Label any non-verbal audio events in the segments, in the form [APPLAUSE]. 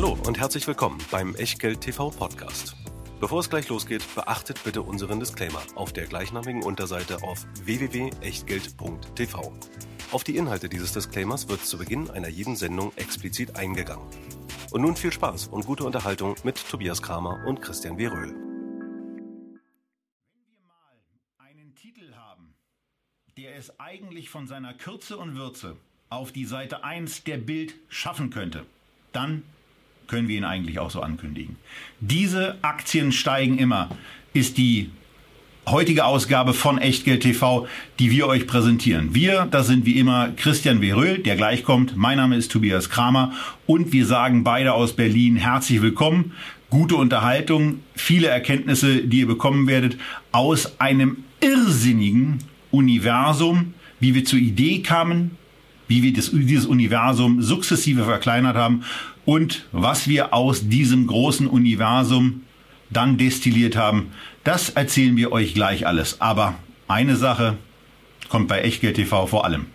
Hallo und herzlich willkommen beim Echtgeld TV Podcast. Bevor es gleich losgeht, beachtet bitte unseren Disclaimer auf der gleichnamigen Unterseite auf www.echtgeld.tv. Auf die Inhalte dieses Disclaimers wird zu Beginn einer jeden Sendung explizit eingegangen. Und nun viel Spaß und gute Unterhaltung mit Tobias Kramer und Christian W. Röhl. Wenn wir mal einen Titel haben, der es eigentlich von seiner Kürze und Würze auf die Seite 1 der Bild schaffen könnte, dann können wir ihn eigentlich auch so ankündigen. Diese Aktien steigen immer, ist die heutige Ausgabe von Echtgeld TV, die wir euch präsentieren. Wir, das sind wie immer Christian W. Röhl, der gleich kommt. Mein Name ist Tobias Kramer und wir sagen beide aus Berlin herzlich willkommen. Gute Unterhaltung, viele Erkenntnisse, die ihr bekommen werdet aus einem irrsinnigen Universum, wie wir zur Idee kamen, wie wir das, dieses Universum sukzessive verkleinert haben und was wir aus diesem großen Universum dann destilliert haben, das erzählen wir euch gleich alles. Aber eine Sache kommt bei Echtgeld TV vor allem.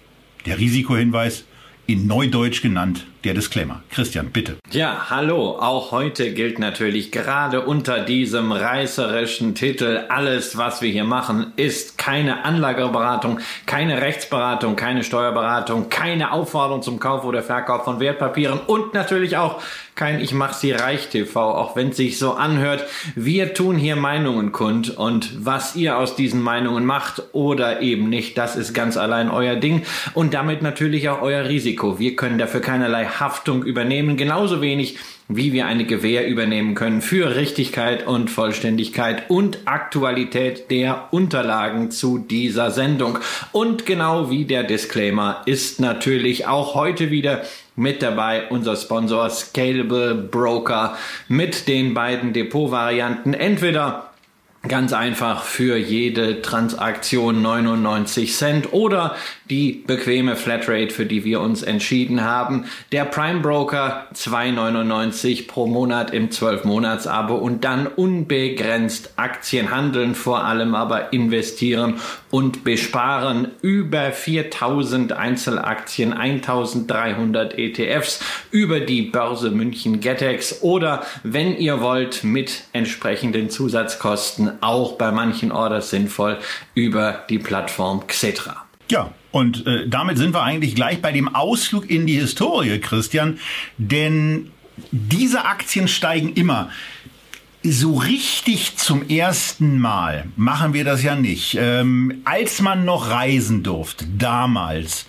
Der Risikohinweis, in Neudeutsch genannt, der Disclaimer. Christian, bitte. Ja, hallo. Auch heute gilt natürlich gerade unter diesem reißerischen Titel, alles, was wir hier machen, ist keine Anlageberatung, keine Rechtsberatung, keine Steuerberatung, keine Aufforderung zum Kauf oder Verkauf von Wertpapieren und natürlich auch kein Ich mach sie reich TV, auch wenn es sich so anhört. Wir tun hier Meinungen kund und was ihr aus diesen Meinungen macht oder eben nicht, das ist ganz allein euer Ding und damit natürlich auch euer Risiko. Wir können dafür keinerlei Haftung übernehmen, genauso wenig wie wir eine Gewähr übernehmen können für Richtigkeit und Vollständigkeit und Aktualität der Unterlagen zu dieser Sendung. Und genau wie der Disclaimer ist natürlich auch heute wieder mit dabei unser Sponsor Scalable Broker mit den beiden Depotvarianten. Entweder Ganz einfach für jede Transaktion 99 Cent oder die bequeme Flatrate, für die wir uns entschieden haben. Der Prime Broker 2,99 pro Monat im 12-Monats-Abo und dann unbegrenzt Aktien handeln, vor allem aber investieren und besparen. Über 4000 Einzelaktien, 1300 ETFs über die Börse München Getex oder wenn ihr wollt mit entsprechenden Zusatzkosten auch bei manchen Orders sinnvoll über die Plattform Xetra. Ja, und äh, damit sind wir eigentlich gleich bei dem Ausflug in die Historie, Christian. Denn diese Aktien steigen immer. So richtig zum ersten Mal machen wir das ja nicht. Ähm, als man noch reisen durfte, damals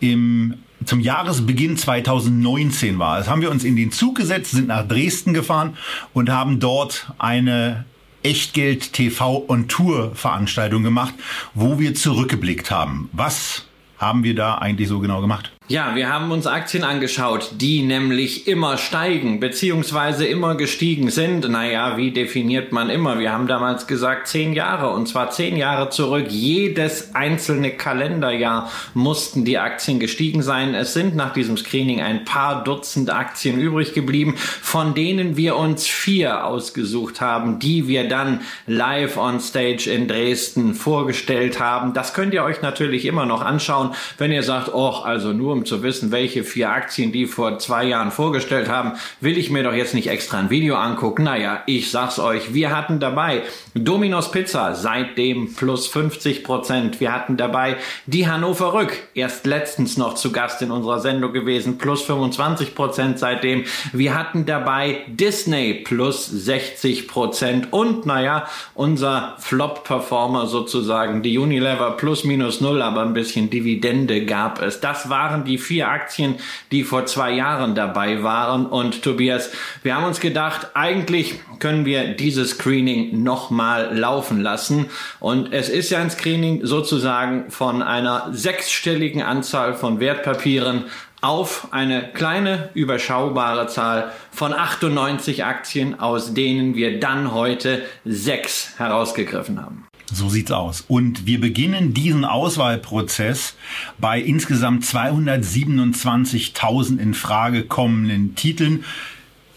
im zum Jahresbeginn 2019 war es, haben wir uns in den Zug gesetzt, sind nach Dresden gefahren und haben dort eine Echtgeld TV on Tour Veranstaltung gemacht, wo wir zurückgeblickt haben. Was haben wir da eigentlich so genau gemacht? Ja, wir haben uns Aktien angeschaut, die nämlich immer steigen, beziehungsweise immer gestiegen sind. Naja, wie definiert man immer? Wir haben damals gesagt zehn Jahre, und zwar zehn Jahre zurück. Jedes einzelne Kalenderjahr mussten die Aktien gestiegen sein. Es sind nach diesem Screening ein paar Dutzend Aktien übrig geblieben, von denen wir uns vier ausgesucht haben, die wir dann live on stage in Dresden vorgestellt haben. Das könnt ihr euch natürlich immer noch anschauen, wenn ihr sagt, oh, also nur um zu wissen, welche vier Aktien die vor zwei Jahren vorgestellt haben, will ich mir doch jetzt nicht extra ein Video angucken. Naja, ich sag's euch, wir hatten dabei Domino's Pizza, seitdem plus 50 Prozent. Wir hatten dabei die Hannover Rück, erst letztens noch zu Gast in unserer Sendung gewesen, plus 25 Prozent seitdem. Wir hatten dabei Disney plus 60 Prozent und naja, unser Flop-Performer sozusagen, die Unilever plus minus null, aber ein bisschen Dividende gab es. Das waren die vier Aktien, die vor zwei Jahren dabei waren. Und Tobias, wir haben uns gedacht, eigentlich können wir dieses Screening nochmal laufen lassen. Und es ist ja ein Screening sozusagen von einer sechsstelligen Anzahl von Wertpapieren auf eine kleine, überschaubare Zahl von 98 Aktien, aus denen wir dann heute sechs herausgegriffen haben. So sieht's aus. Und wir beginnen diesen Auswahlprozess bei insgesamt 227.000 in Frage kommenden Titeln.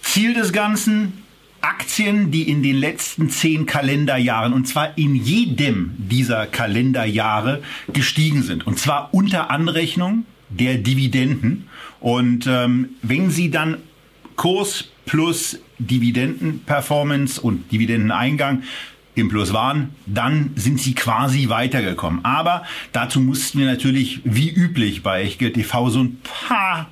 Ziel des Ganzen, Aktien, die in den letzten zehn Kalenderjahren, und zwar in jedem dieser Kalenderjahre, gestiegen sind. Und zwar unter Anrechnung der Dividenden. Und ähm, wenn Sie dann Kurs plus Dividendenperformance und Dividendeneingang im Plus waren, dann sind sie quasi weitergekommen. Aber dazu mussten wir natürlich, wie üblich bei Echtgeld TV, so ein paar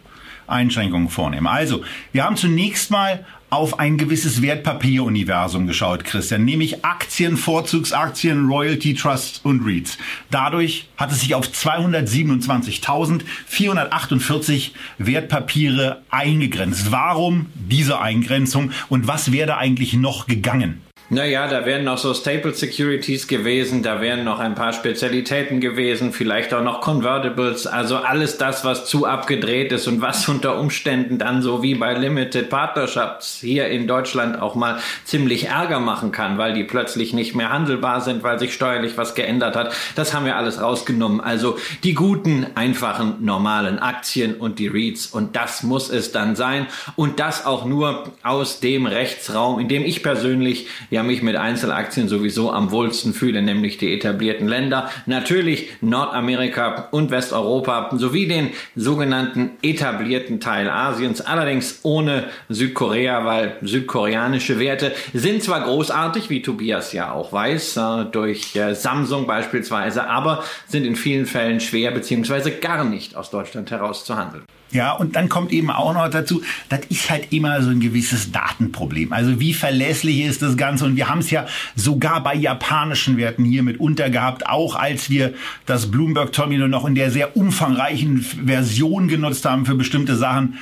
Einschränkungen vornehmen. Also, wir haben zunächst mal auf ein gewisses Wertpapieruniversum geschaut, Christian, nämlich Aktien, Vorzugsaktien, Royalty Trusts und REITs. Dadurch hat es sich auf 227.448 Wertpapiere eingegrenzt. Warum diese Eingrenzung und was wäre da eigentlich noch gegangen? Naja, da wären noch so Staple Securities gewesen, da wären noch ein paar Spezialitäten gewesen, vielleicht auch noch Convertibles, also alles das, was zu abgedreht ist und was [LAUGHS] unter Umständen dann so wie bei Limited Partnerships hier in Deutschland auch mal ziemlich Ärger machen kann, weil die plötzlich nicht mehr handelbar sind, weil sich steuerlich was geändert hat. Das haben wir alles rausgenommen. Also die guten, einfachen, normalen Aktien und die REITs und das muss es dann sein und das auch nur aus dem Rechtsraum, in dem ich persönlich ja mich mit Einzelaktien sowieso am wohlsten fühle, nämlich die etablierten Länder, natürlich Nordamerika und Westeuropa sowie den sogenannten etablierten Teil Asiens, allerdings ohne Südkorea, weil südkoreanische Werte sind zwar großartig, wie Tobias ja auch weiß, äh, durch äh, Samsung beispielsweise, aber sind in vielen Fällen schwer beziehungsweise gar nicht aus Deutschland heraus zu handeln. Ja, und dann kommt eben auch noch dazu, das ist halt immer so ein gewisses Datenproblem. Also wie verlässlich ist das Ganze? Und wir haben es ja sogar bei japanischen Werten hier mit untergehabt, auch als wir das Bloomberg Terminal noch in der sehr umfangreichen Version genutzt haben für bestimmte Sachen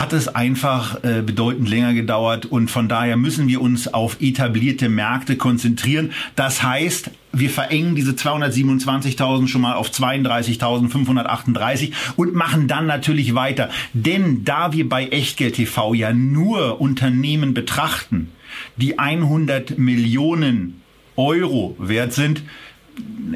hat es einfach äh, bedeutend länger gedauert und von daher müssen wir uns auf etablierte Märkte konzentrieren. Das heißt, wir verengen diese 227.000 schon mal auf 32.538 und machen dann natürlich weiter. Denn da wir bei Echtgeld TV ja nur Unternehmen betrachten, die 100 Millionen Euro wert sind,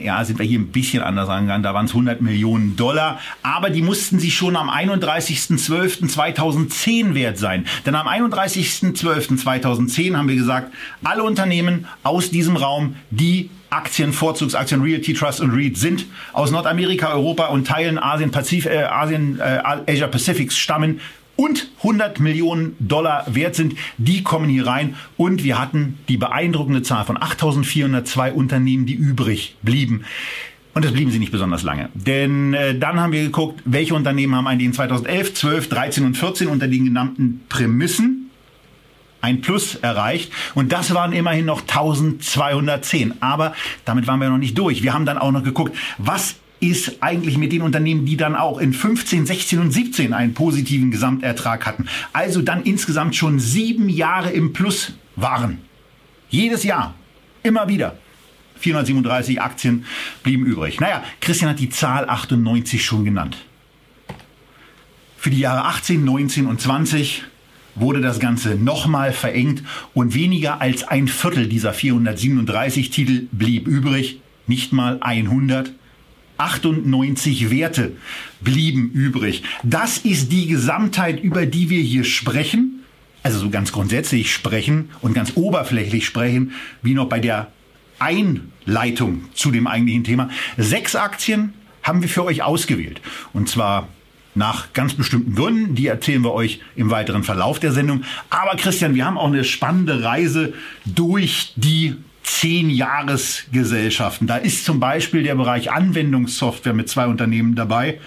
ja, sind wir hier ein bisschen anders angegangen. Da waren es 100 Millionen Dollar. Aber die mussten sie schon am 31.12.2010 wert sein. Denn am 31.12.2010 haben wir gesagt, alle Unternehmen aus diesem Raum, die Aktien, Vorzugsaktien, Realty Trust und REIT sind aus Nordamerika, Europa und Teilen Asien, Pazif äh, Asien, äh, Asia Pacifics stammen, und 100 Millionen Dollar wert sind, die kommen hier rein. Und wir hatten die beeindruckende Zahl von 8.402 Unternehmen, die übrig blieben. Und das blieben sie nicht besonders lange. Denn äh, dann haben wir geguckt, welche Unternehmen haben eigentlich in 2011, 12, 13 und 14 unter den genannten Prämissen ein Plus erreicht. Und das waren immerhin noch 1210. Aber damit waren wir noch nicht durch. Wir haben dann auch noch geguckt, was ist eigentlich mit den Unternehmen, die dann auch in 15, 16 und 17 einen positiven Gesamtertrag hatten. Also dann insgesamt schon sieben Jahre im Plus waren. Jedes Jahr. Immer wieder. 437 Aktien blieben übrig. Naja, Christian hat die Zahl 98 schon genannt. Für die Jahre 18, 19 und 20 wurde das Ganze nochmal verengt und weniger als ein Viertel dieser 437 Titel blieb übrig. Nicht mal 100. 98 Werte blieben übrig. Das ist die Gesamtheit, über die wir hier sprechen. Also so ganz grundsätzlich sprechen und ganz oberflächlich sprechen, wie noch bei der Einleitung zu dem eigentlichen Thema. Sechs Aktien haben wir für euch ausgewählt. Und zwar nach ganz bestimmten Gründen. Die erzählen wir euch im weiteren Verlauf der Sendung. Aber Christian, wir haben auch eine spannende Reise durch die zehn Jahresgesellschaften. Da ist zum Beispiel der Bereich Anwendungssoftware mit zwei Unternehmen dabei.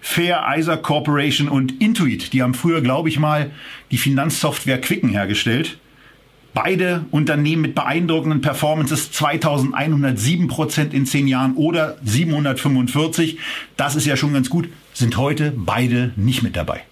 Fair, Isa Corporation und Intuit. Die haben früher, glaube ich mal, die Finanzsoftware Quicken hergestellt. Beide Unternehmen mit beeindruckenden Performances 2107 Prozent in zehn Jahren oder 745. Das ist ja schon ganz gut. Sind heute beide nicht mit dabei.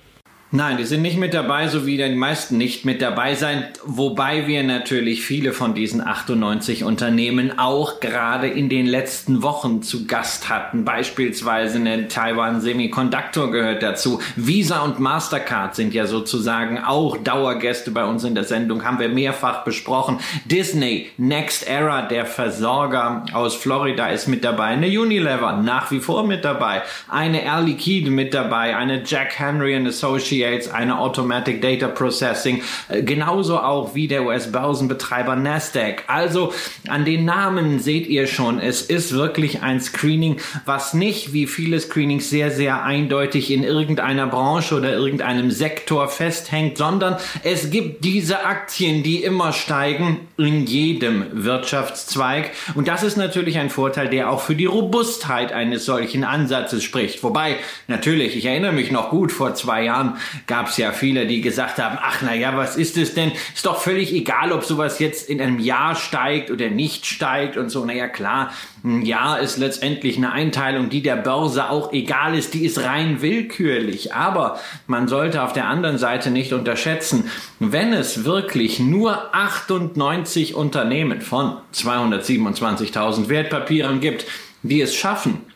Nein, die sind nicht mit dabei, so wie die meisten nicht mit dabei sein, wobei wir natürlich viele von diesen 98 Unternehmen auch gerade in den letzten Wochen zu Gast hatten. Beispielsweise eine Taiwan Semiconductor gehört dazu. Visa und Mastercard sind ja sozusagen auch Dauergäste bei uns in der Sendung, haben wir mehrfach besprochen. Disney, Next Era, der Versorger aus Florida ist mit dabei. Eine Unilever nach wie vor mit dabei. Eine Air Liquide mit dabei. Eine Jack Henry Associates Associates, eine Automatic Data Processing, äh, genauso auch wie der US-Börsenbetreiber Nasdaq. Also an den Namen seht ihr schon, es ist wirklich ein Screening, was nicht wie viele Screenings sehr, sehr eindeutig in irgendeiner Branche oder irgendeinem Sektor festhängt, sondern es gibt diese Aktien, die immer steigen in jedem Wirtschaftszweig. Und das ist natürlich ein Vorteil, der auch für die Robustheit eines solchen Ansatzes spricht. Wobei, natürlich, ich erinnere mich noch gut, vor zwei Jahren gab es ja viele, die gesagt haben, ach na ja, was ist es denn? Ist doch völlig egal, ob sowas jetzt in einem Jahr steigt oder nicht steigt und so. Naja, klar, ein Jahr ist letztendlich eine Einteilung, die der Börse auch egal ist, die ist rein willkürlich. Aber man sollte auf der anderen Seite nicht unterschätzen, wenn es wirklich nur 98 Unternehmen von 227.000 Wertpapieren gibt, die es schaffen,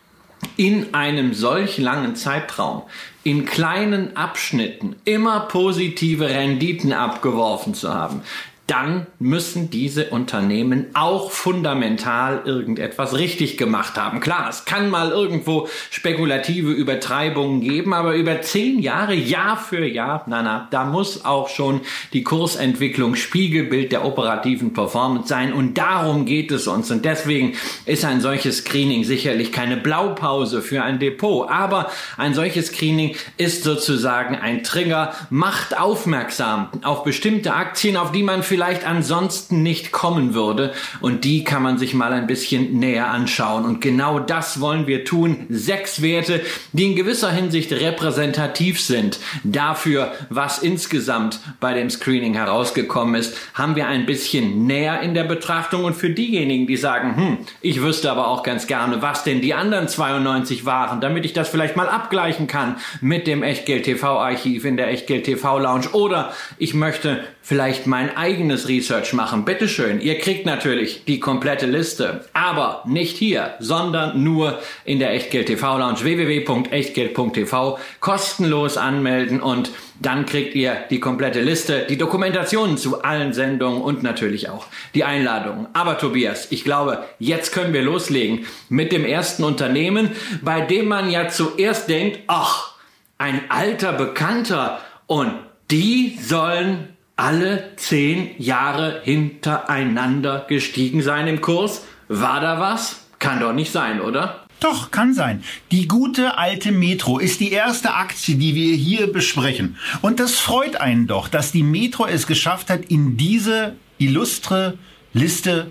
in einem solch langen Zeitraum in kleinen Abschnitten immer positive Renditen abgeworfen zu haben, dann müssen diese Unternehmen auch fundamental irgendetwas richtig gemacht haben. Klar, es kann mal irgendwo spekulative Übertreibungen geben, aber über zehn Jahre, Jahr für Jahr, na na, da muss auch schon die Kursentwicklung Spiegelbild der operativen Performance sein und darum geht es uns. Und deswegen ist ein solches Screening sicherlich keine Blaupause für ein Depot, aber ein solches Screening ist sozusagen ein Trigger, macht aufmerksam auf bestimmte Aktien, auf die man vielleicht ansonsten nicht kommen würde. Und die kann man sich mal ein bisschen näher anschauen. Und genau das wollen wir tun. Sechs Werte, die in gewisser Hinsicht repräsentativ sind dafür, was insgesamt bei dem Screening herausgekommen ist, haben wir ein bisschen näher in der Betrachtung. Und für diejenigen, die sagen, hm, ich wüsste aber auch ganz gerne, was denn die anderen 92 waren, damit ich das vielleicht mal abgleichen kann mit dem Echtgeld TV Archiv in der Echtgeld TV Lounge oder ich möchte vielleicht mein eigenes Research machen. Bitteschön, ihr kriegt natürlich die komplette Liste, aber nicht hier, sondern nur in der Echtgeld TV Lounge www.echtgeld.tv kostenlos anmelden und dann kriegt ihr die komplette Liste, die Dokumentationen zu allen Sendungen und natürlich auch die Einladungen. Aber Tobias, ich glaube, jetzt können wir loslegen mit dem ersten Unternehmen, bei dem man ja zuerst denkt, ach, ein alter Bekannter und die sollen alle zehn Jahre hintereinander gestiegen sein im Kurs? War da was? Kann doch nicht sein, oder? Doch, kann sein. Die gute alte Metro ist die erste Aktie, die wir hier besprechen. Und das freut einen doch, dass die Metro es geschafft hat, in diese illustre Liste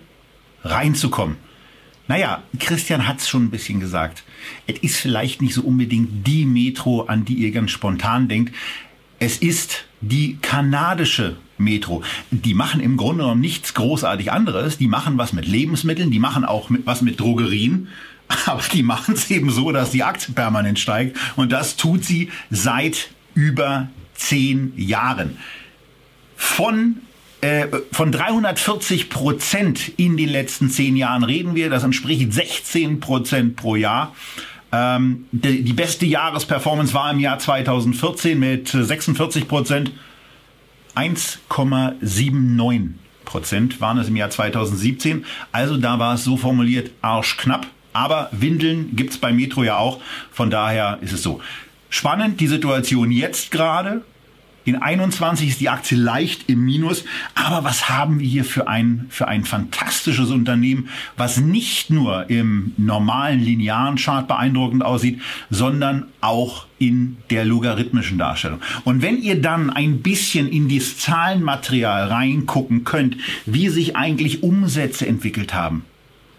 reinzukommen. Naja, Christian hat es schon ein bisschen gesagt. Es ist vielleicht nicht so unbedingt die Metro, an die ihr ganz spontan denkt. Es ist die kanadische Metro. Die machen im Grunde genommen nichts großartig anderes. Die machen was mit Lebensmitteln, die machen auch mit, was mit Drogerien. [LAUGHS] Aber die machen es eben so, dass die Aktie permanent steigt. Und das tut sie seit über zehn Jahren. Von äh, von 340 Prozent in den letzten zehn Jahren reden wir. Das entspricht 16 Prozent pro Jahr. Ähm, die, die, beste Jahresperformance war im Jahr 2014 mit 46 Prozent. 1,79 Prozent waren es im Jahr 2017. Also da war es so formuliert arschknapp. Aber Windeln gibt's bei Metro ja auch. Von daher ist es so. Spannend die Situation jetzt gerade. In 21 ist die Aktie leicht im Minus. Aber was haben wir hier für ein, für ein fantastisches Unternehmen, was nicht nur im normalen linearen Chart beeindruckend aussieht, sondern auch in der logarithmischen Darstellung. Und wenn ihr dann ein bisschen in das Zahlenmaterial reingucken könnt, wie sich eigentlich Umsätze entwickelt haben,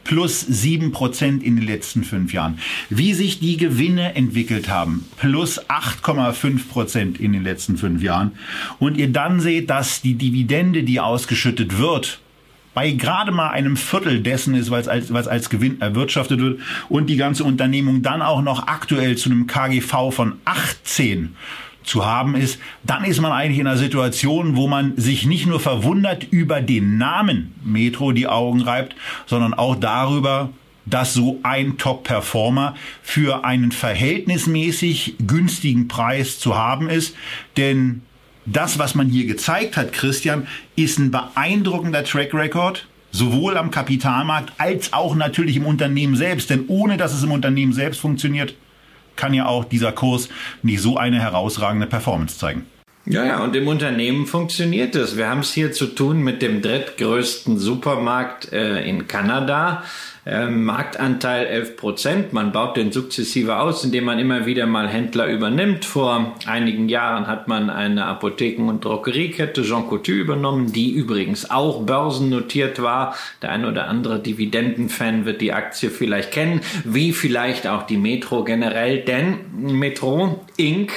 plus sieben Prozent in den letzten fünf Jahren. Wie sich die Gewinne entwickelt haben, plus 8,5 Prozent in den letzten fünf Jahren. Und ihr dann seht, dass die Dividende, die ausgeschüttet wird, bei gerade mal einem Viertel dessen ist, was als, was als Gewinn erwirtschaftet wird und die ganze Unternehmung dann auch noch aktuell zu einem KGV von 18 zu haben ist, dann ist man eigentlich in einer Situation, wo man sich nicht nur verwundert über den Namen Metro die Augen reibt, sondern auch darüber, dass so ein Top-Performer für einen verhältnismäßig günstigen Preis zu haben ist. Denn das, was man hier gezeigt hat, Christian, ist ein beeindruckender Track Record, sowohl am Kapitalmarkt als auch natürlich im Unternehmen selbst. Denn ohne dass es im Unternehmen selbst funktioniert, kann ja auch dieser Kurs nicht so eine herausragende Performance zeigen. Ja, ja, und im Unternehmen funktioniert es. Wir haben es hier zu tun mit dem drittgrößten Supermarkt äh, in Kanada. Ähm, Marktanteil 11 Prozent. Man baut den sukzessive aus, indem man immer wieder mal Händler übernimmt. Vor einigen Jahren hat man eine Apotheken- und Drogeriekette Jean Coutu übernommen, die übrigens auch börsennotiert war. Der ein oder andere Dividendenfan wird die Aktie vielleicht kennen, wie vielleicht auch die Metro generell, denn Metro Inc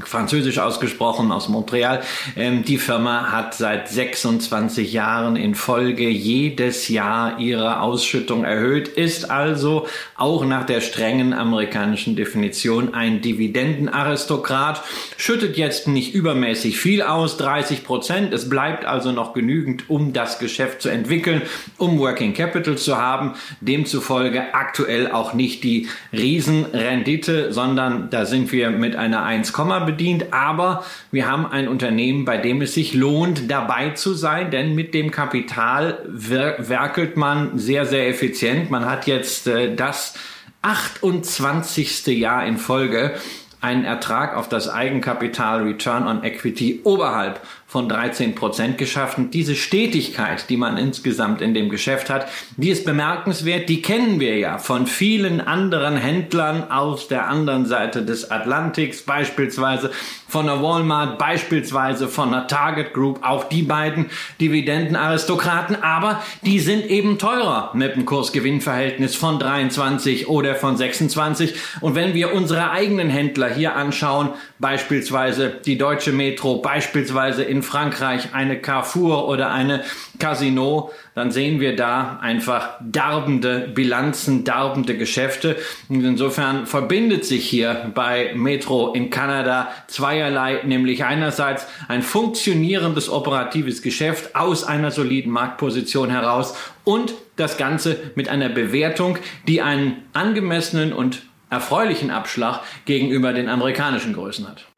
französisch ausgesprochen aus Montreal. Ähm, die Firma hat seit 26 Jahren in Folge jedes Jahr ihre Ausschüttung erhöht, ist also auch nach der strengen amerikanischen Definition ein Dividendenaristokrat, schüttet jetzt nicht übermäßig viel aus, 30 Prozent. Es bleibt also noch genügend, um das Geschäft zu entwickeln, um Working Capital zu haben. Demzufolge aktuell auch nicht die Riesenrendite, sondern da sind wir mit einer 1, bedient, aber wir haben ein Unternehmen, bei dem es sich lohnt, dabei zu sein, denn mit dem Kapital werkelt man sehr, sehr effizient. Man hat jetzt äh, das 28. Jahr in Folge einen Ertrag auf das Eigenkapital Return on Equity oberhalb von 13 Prozent geschafft. Und diese Stetigkeit, die man insgesamt in dem Geschäft hat, die ist bemerkenswert. Die kennen wir ja von vielen anderen Händlern aus der anderen Seite des Atlantiks, beispielsweise von der Walmart, beispielsweise von der Target Group, auch die beiden Dividendenaristokraten, aber die sind eben teurer mit dem Kursgewinnverhältnis von 23 oder von 26. Und wenn wir unsere eigenen Händler hier anschauen, beispielsweise die Deutsche Metro, beispielsweise in Frankreich eine Carrefour oder eine Casino, dann sehen wir da einfach darbende Bilanzen, darbende Geschäfte. Und insofern verbindet sich hier bei Metro in Kanada zweierlei, nämlich einerseits ein funktionierendes operatives Geschäft aus einer soliden Marktposition heraus und das Ganze mit einer Bewertung, die einen angemessenen und erfreulichen Abschlag gegenüber den amerikanischen Größen hat.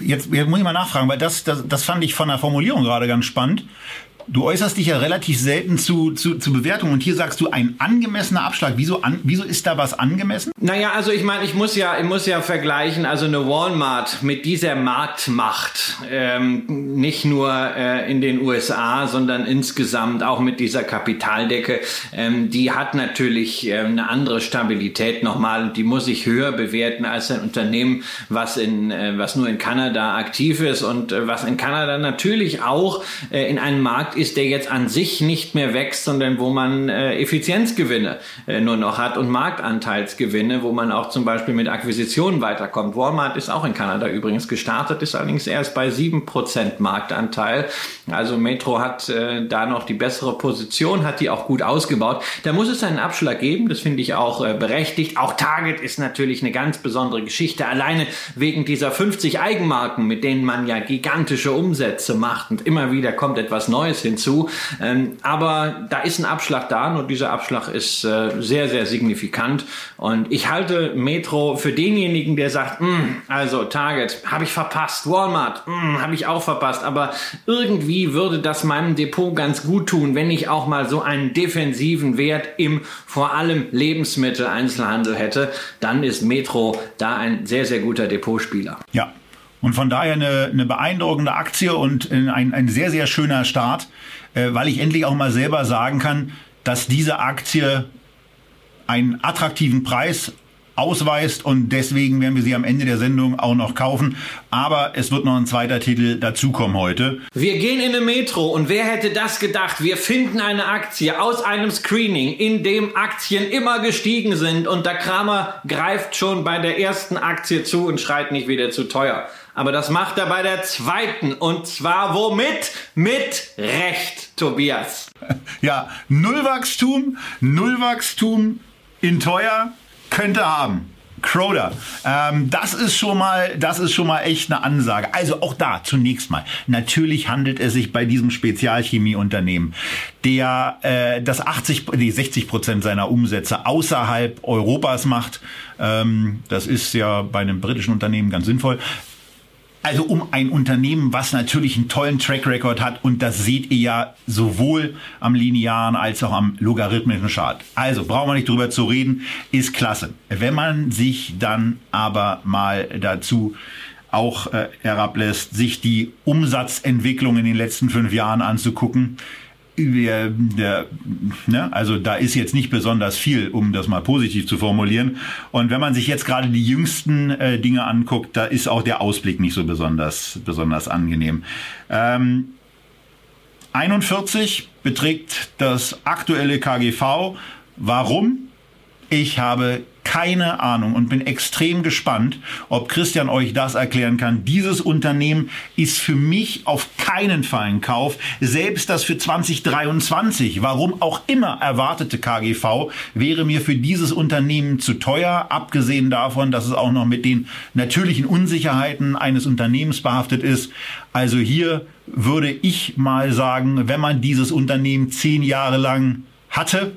Jetzt, jetzt muss ich mal nachfragen, weil das, das, das fand ich von der Formulierung gerade ganz spannend. Du äußerst dich ja relativ selten zu, zu, zu Bewertungen und hier sagst du ein angemessener Abschlag. Wieso, an, wieso ist da was angemessen? Naja, also ich meine, ich muss ja, ich muss ja vergleichen, also eine Walmart mit dieser Marktmacht, ähm, nicht nur äh, in den USA, sondern insgesamt auch mit dieser Kapitaldecke, ähm, die hat natürlich äh, eine andere Stabilität nochmal die muss ich höher bewerten als ein Unternehmen, was in, äh, was nur in Kanada aktiv ist und äh, was in Kanada natürlich auch äh, in einem Markt ist, der jetzt an sich nicht mehr wächst, sondern wo man äh, Effizienzgewinne äh, nur noch hat und Marktanteilsgewinne, wo man auch zum Beispiel mit Akquisitionen weiterkommt. Walmart ist auch in Kanada übrigens gestartet, ist allerdings erst bei 7% Marktanteil. Also Metro hat äh, da noch die bessere Position, hat die auch gut ausgebaut. Da muss es einen Abschlag geben, das finde ich auch äh, berechtigt. Auch Target ist natürlich eine ganz besondere Geschichte, alleine wegen dieser 50 Eigenmarken, mit denen man ja gigantische Umsätze macht und immer wieder kommt etwas Neues hinzu. Ähm, aber da ist ein Abschlag da und dieser Abschlag ist äh, sehr, sehr signifikant. Und ich halte Metro für denjenigen, der sagt, hm, also Target habe ich verpasst, Walmart hm, habe ich auch verpasst, aber irgendwie würde das meinem Depot ganz gut tun, wenn ich auch mal so einen defensiven Wert im vor allem Lebensmitteleinzelhandel hätte, dann ist Metro da ein sehr, sehr guter Depotspieler. Ja, und von daher eine, eine beeindruckende Aktie und ein, ein sehr, sehr schöner Start, äh, weil ich endlich auch mal selber sagen kann, dass diese Aktie einen attraktiven Preis ausweist und deswegen werden wir sie am Ende der Sendung auch noch kaufen. Aber es wird noch ein zweiter Titel dazukommen heute. Wir gehen in eine Metro und wer hätte das gedacht? Wir finden eine Aktie aus einem Screening, in dem Aktien immer gestiegen sind und der Kramer greift schon bei der ersten Aktie zu und schreit nicht wieder zu teuer. Aber das macht er bei der zweiten. Und zwar womit? Mit Recht, Tobias. Ja, Nullwachstum, Nullwachstum in teuer könnte haben. Crowder. Ähm, das ist schon mal, das ist schon mal echt eine Ansage. Also auch da zunächst mal. Natürlich handelt es sich bei diesem Spezialchemieunternehmen, der äh, das 80, nee, 60 Prozent seiner Umsätze außerhalb Europas macht. Ähm, das ist ja bei einem britischen Unternehmen ganz sinnvoll Also um ein Unternehmen, was natürlich einen tollen Track Record hat und das seht ihr ja sowohl am linearen als auch am logarithmischen Chart. Also brauchen wir nicht drüber zu reden, ist klasse. Wenn man sich dann aber mal dazu auch äh, herablässt, sich die Umsatzentwicklung in den letzten fünf Jahren anzugucken, der, der, ne, also da ist jetzt nicht besonders viel, um das mal positiv zu formulieren. Und wenn man sich jetzt gerade die jüngsten äh, Dinge anguckt, da ist auch der Ausblick nicht so besonders, besonders angenehm. Ähm, 41 beträgt das aktuelle KGV. Warum? Ich habe keine Ahnung und bin extrem gespannt, ob Christian euch das erklären kann. Dieses Unternehmen ist für mich auf keinen Fall ein Kauf. Selbst das für 2023, warum auch immer erwartete KGV, wäre mir für dieses Unternehmen zu teuer, abgesehen davon, dass es auch noch mit den natürlichen Unsicherheiten eines Unternehmens behaftet ist. Also hier würde ich mal sagen, wenn man dieses Unternehmen zehn Jahre lang hatte,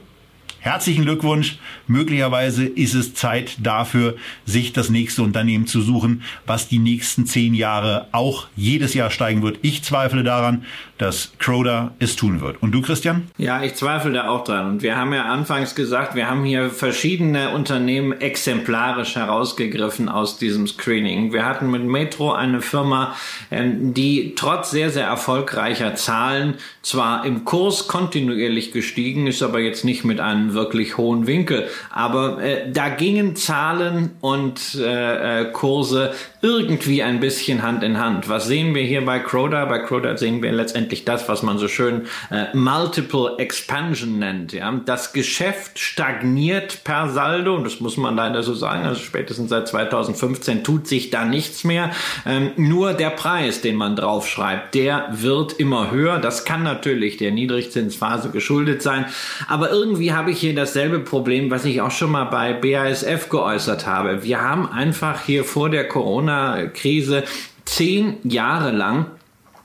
Herzlichen Glückwunsch. Möglicherweise ist es Zeit dafür, sich das nächste Unternehmen zu suchen, was die nächsten zehn Jahre auch jedes Jahr steigen wird. Ich zweifle daran, dass Croda es tun wird. Und du, Christian? Ja, ich zweifle da auch dran. Und wir haben ja anfangs gesagt, wir haben hier verschiedene Unternehmen exemplarisch herausgegriffen aus diesem Screening. Wir hatten mit Metro eine Firma, ähm, die trotz sehr, sehr erfolgreicher Zahlen zwar im Kurs kontinuierlich gestiegen ist, aber jetzt nicht mit einem wirklich hohen Winkel. Aber äh, da gingen Zahlen und äh, äh, Kurse irgendwie ein bisschen Hand in Hand. Was sehen wir hier bei Croda? Bei Croda sehen wir letztendlich das, was man so schön äh, Multiple Expansion nennt. Ja? Das Geschäft stagniert per Saldo, und das muss man leider so sagen, also spätestens seit 2015 tut sich da nichts mehr. Ähm, nur der Preis, den man draufschreibt, der wird immer höher. Das kann natürlich der Niedrigzinsphase geschuldet sein. Aber irgendwie habe ich hier dasselbe Problem, was ich auch schon mal bei BASF geäußert habe. Wir haben einfach hier vor der Corona Corona-Krise zehn Jahre lang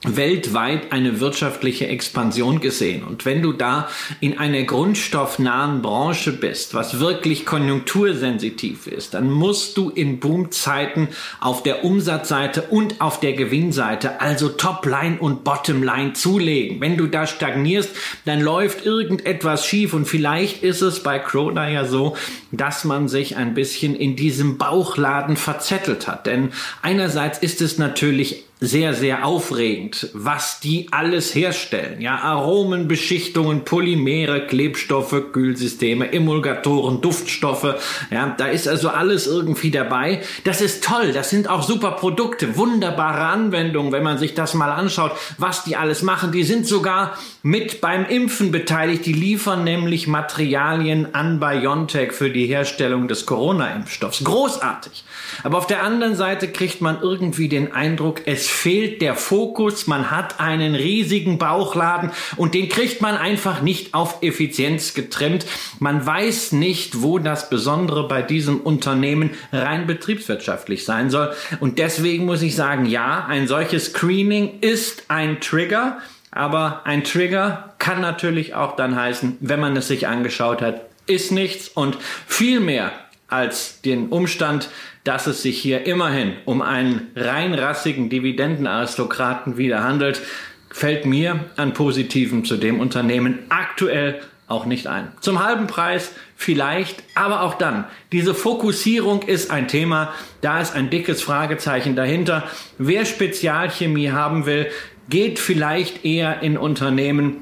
weltweit eine wirtschaftliche Expansion gesehen. Und wenn du da in einer grundstoffnahen Branche bist, was wirklich konjunktursensitiv ist, dann musst du in Boomzeiten auf der Umsatzseite und auf der Gewinnseite, also Topline und Bottomline zulegen. Wenn du da stagnierst, dann läuft irgendetwas schief und vielleicht ist es bei Croda ja so, dass man sich ein bisschen in diesem Bauchladen verzettelt hat. Denn einerseits ist es natürlich sehr, sehr aufregend, was die alles herstellen. Ja, Aromen, Beschichtungen, Polymere, Klebstoffe, Kühlsysteme, Emulgatoren, Duftstoffe. Ja, da ist also alles irgendwie dabei. Das ist toll. Das sind auch super Produkte, wunderbare Anwendungen, wenn man sich das mal anschaut, was die alles machen. Die sind sogar mit beim Impfen beteiligt. Die liefern nämlich Materialien an BioNTech für die Herstellung des Corona-Impfstoffs. Großartig. Aber auf der anderen Seite kriegt man irgendwie den Eindruck, es fehlt der Fokus, man hat einen riesigen Bauchladen und den kriegt man einfach nicht auf Effizienz getrimmt. Man weiß nicht, wo das Besondere bei diesem Unternehmen rein betriebswirtschaftlich sein soll. Und deswegen muss ich sagen, ja, ein solches Screening ist ein Trigger. Aber ein Trigger kann natürlich auch dann heißen, wenn man es sich angeschaut hat, ist nichts und viel mehr als den Umstand, dass es sich hier immerhin um einen reinrassigen Dividendenaristokraten wieder handelt, fällt mir an Positiven zu dem Unternehmen aktuell auch nicht ein. Zum halben Preis vielleicht, aber auch dann. Diese Fokussierung ist ein Thema, da ist ein dickes Fragezeichen dahinter. Wer Spezialchemie haben will, geht vielleicht eher in Unternehmen,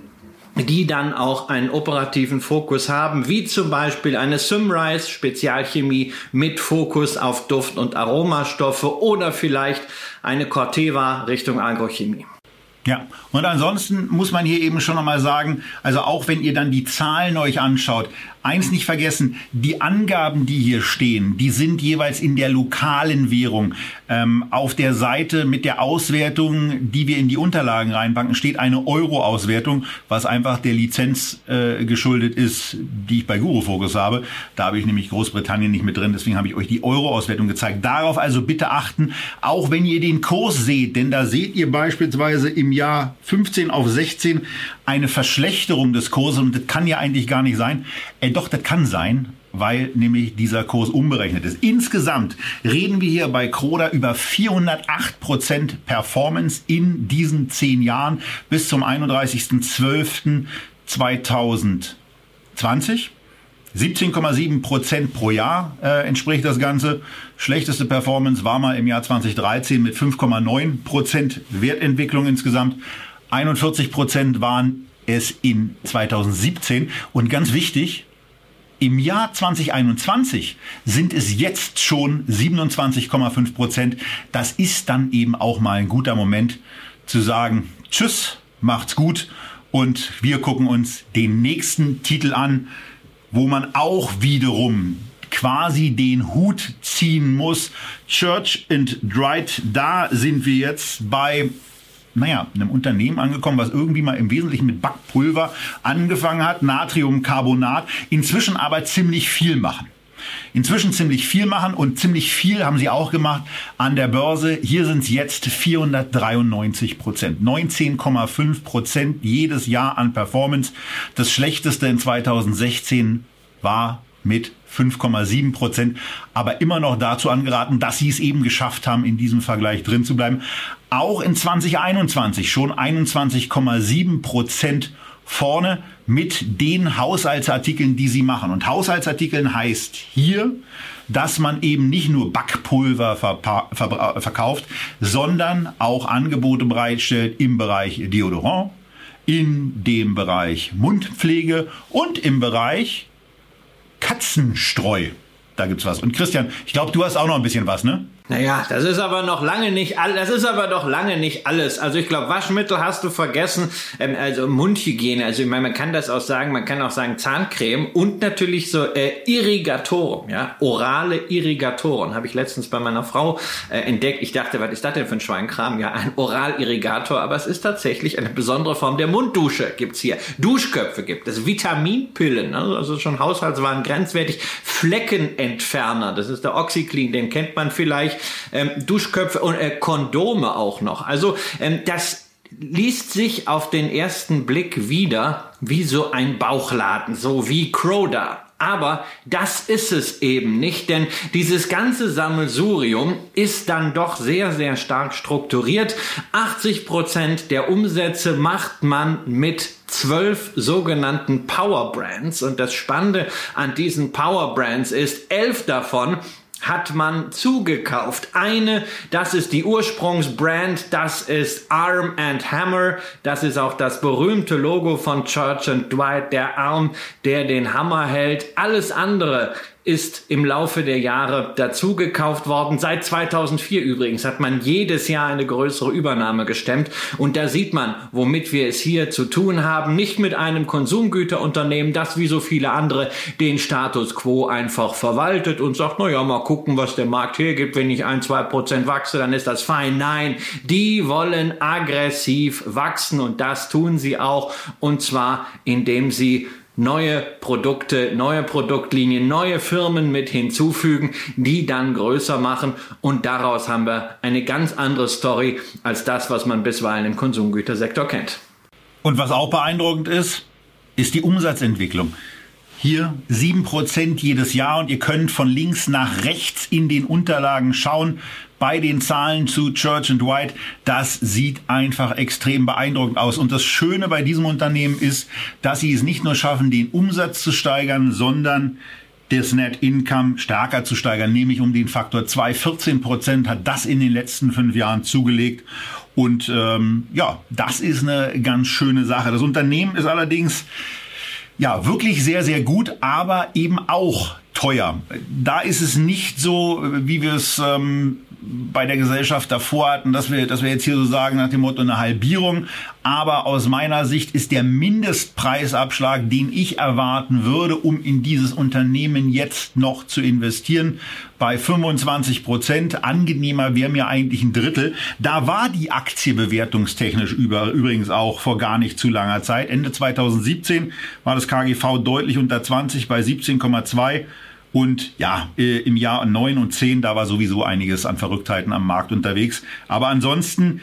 die dann auch einen operativen Fokus haben, wie zum Beispiel eine Symrise Spezialchemie mit Fokus auf Duft- und Aromastoffe oder vielleicht eine Corteva Richtung Agrochemie. Ja, und ansonsten muss man hier eben schon nochmal sagen, also auch wenn ihr dann die Zahlen euch anschaut, eins nicht vergessen, die Angaben, die hier stehen, die sind jeweils in der lokalen Währung. Ähm, auf der Seite mit der Auswertung, die wir in die Unterlagen reinpacken, steht eine Euro-Auswertung, was einfach der Lizenz äh, geschuldet ist, die ich bei Guru Focus habe. Da habe ich nämlich Großbritannien nicht mit drin, deswegen habe ich euch die Euro-Auswertung gezeigt. Darauf also bitte achten, auch wenn ihr den Kurs seht, denn da seht ihr beispielsweise im Jahr 15 auf 16 eine Verschlechterung des Kurses und das kann ja eigentlich gar nicht sein. Äh, doch, das kann sein. weil nämlich dieser Kurs umberechnet ist. Insgesamt reden wir hier bei Kroda über 408% Performance in diesen zehn Jahren bis zum 31.12.2020. 17,7 Prozent pro Jahr äh, entspricht das Ganze. Schlechteste Performance war mal im Jahr 2013 mit 5,9 Prozent Wertentwicklung insgesamt. 41 Prozent waren es in 2017. Und ganz wichtig, im Jahr 2021 sind es jetzt schon 27,5 Prozent. Das ist dann eben auch mal ein guter Moment zu sagen, tschüss, macht's gut und wir gucken uns den nächsten Titel an wo man auch wiederum quasi den Hut ziehen muss. Church and Dried, da sind wir jetzt bei naja, einem Unternehmen angekommen, was irgendwie mal im Wesentlichen mit Backpulver angefangen hat, Natriumcarbonat, inzwischen aber ziemlich viel machen inzwischen ziemlich viel machen und ziemlich viel haben sie auch gemacht an der Börse. Hier sind es jetzt 493 Prozent. 19,5 Prozent jedes Jahr an Performance. Das schlechteste in 2016 war mit 5,7 Prozent, aber immer noch dazu angeraten, dass sie es eben geschafft haben, in diesem Vergleich drin zu bleiben. Auch in 2021 schon 21,7 Prozent vorne mit den Haushaltsartikeln, die sie machen. Und Haushaltsartikeln heißt hier, dass man eben nicht nur Backpulver verkauft, sondern auch Angebote bereitstellt im Bereich Deodorant, in dem Bereich Mundpflege und im Bereich Katzenstreu. Da gibt's was. Und Christian, ich glaube, du hast auch noch ein bisschen was, ne? Naja, das ist aber noch lange nicht alles. Das ist aber doch lange nicht alles. Also ich glaube, Waschmittel hast du vergessen. Ähm, also Mundhygiene. Also ich meine, man kann das auch sagen. Man kann auch sagen Zahncreme und natürlich so äh, Irrigatoren, ja, orale Irrigatoren. Habe ich letztens bei meiner Frau äh, entdeckt. Ich dachte, was ist das denn für ein Schweinkram? Ja, ein Oralirrigator. Aber es ist tatsächlich eine besondere Form der Munddusche. Gibt's hier. Duschköpfe gibt es. Vitaminpillen. Ne? Also schon Haushaltswaren grenzwertig. Fleckenentferner. Das ist der Oxyclean. Den kennt man vielleicht ähm, Duschköpfe und äh, Kondome auch noch. Also ähm, das liest sich auf den ersten Blick wieder wie so ein Bauchladen, so wie Croda. Aber das ist es eben nicht, denn dieses ganze Sammelsurium ist dann doch sehr, sehr stark strukturiert. 80 Prozent der Umsätze macht man mit zwölf sogenannten Power Brands. Und das Spannende an diesen Power Brands ist, elf davon hat man zugekauft. Eine, das ist die Ursprungsbrand, das ist Arm and Hammer, das ist auch das berühmte Logo von Church and Dwight, der Arm, der den Hammer hält. Alles andere ist im Laufe der Jahre dazugekauft worden. Seit 2004 übrigens hat man jedes Jahr eine größere Übernahme gestemmt. Und da sieht man, womit wir es hier zu tun haben. Nicht mit einem Konsumgüterunternehmen, das wie so viele andere den Status quo einfach verwaltet und sagt, na ja, mal gucken, was der Markt hergibt. Wenn ich ein, zwei Prozent wachse, dann ist das fein. Nein, die wollen aggressiv wachsen und das tun sie auch. Und zwar, indem sie neue Produkte, neue Produktlinien, neue Firmen mit hinzufügen, die dann größer machen und daraus haben wir eine ganz andere Story als das, was man bisweilen im Konsumgütersektor kennt. Und was auch beeindruckend ist, ist die Umsatzentwicklung. Hier 7% jedes Jahr und ihr könnt von links nach rechts in den Unterlagen schauen bei den Zahlen zu Church and White. Das sieht einfach extrem beeindruckend aus. Und das Schöne bei diesem Unternehmen ist, dass sie es nicht nur schaffen, den Umsatz zu steigern, sondern das Net Income stärker zu steigern, nämlich um den Faktor 2. 14 Prozent hat das in den letzten fünf Jahren zugelegt. Und ähm, ja, das ist eine ganz schöne Sache. Das Unternehmen ist allerdings ja, wirklich sehr, sehr gut, aber eben auch teuer. Da ist es nicht so, wie wir es ähm, bei der Gesellschaft davor hatten, dass wir, dass wir jetzt hier so sagen nach dem Motto eine Halbierung. Aber aus meiner Sicht ist der Mindestpreisabschlag, den ich erwarten würde, um in dieses Unternehmen jetzt noch zu investieren, bei 25 Prozent. Angenehmer wäre mir eigentlich ein Drittel. Da war die Aktie bewertungstechnisch über, übrigens auch vor gar nicht zu langer Zeit. Ende 2017 war das KGV deutlich unter 20 bei 17,2. Und ja, äh, im Jahr 9 und 10, da war sowieso einiges an Verrücktheiten am Markt unterwegs. Aber ansonsten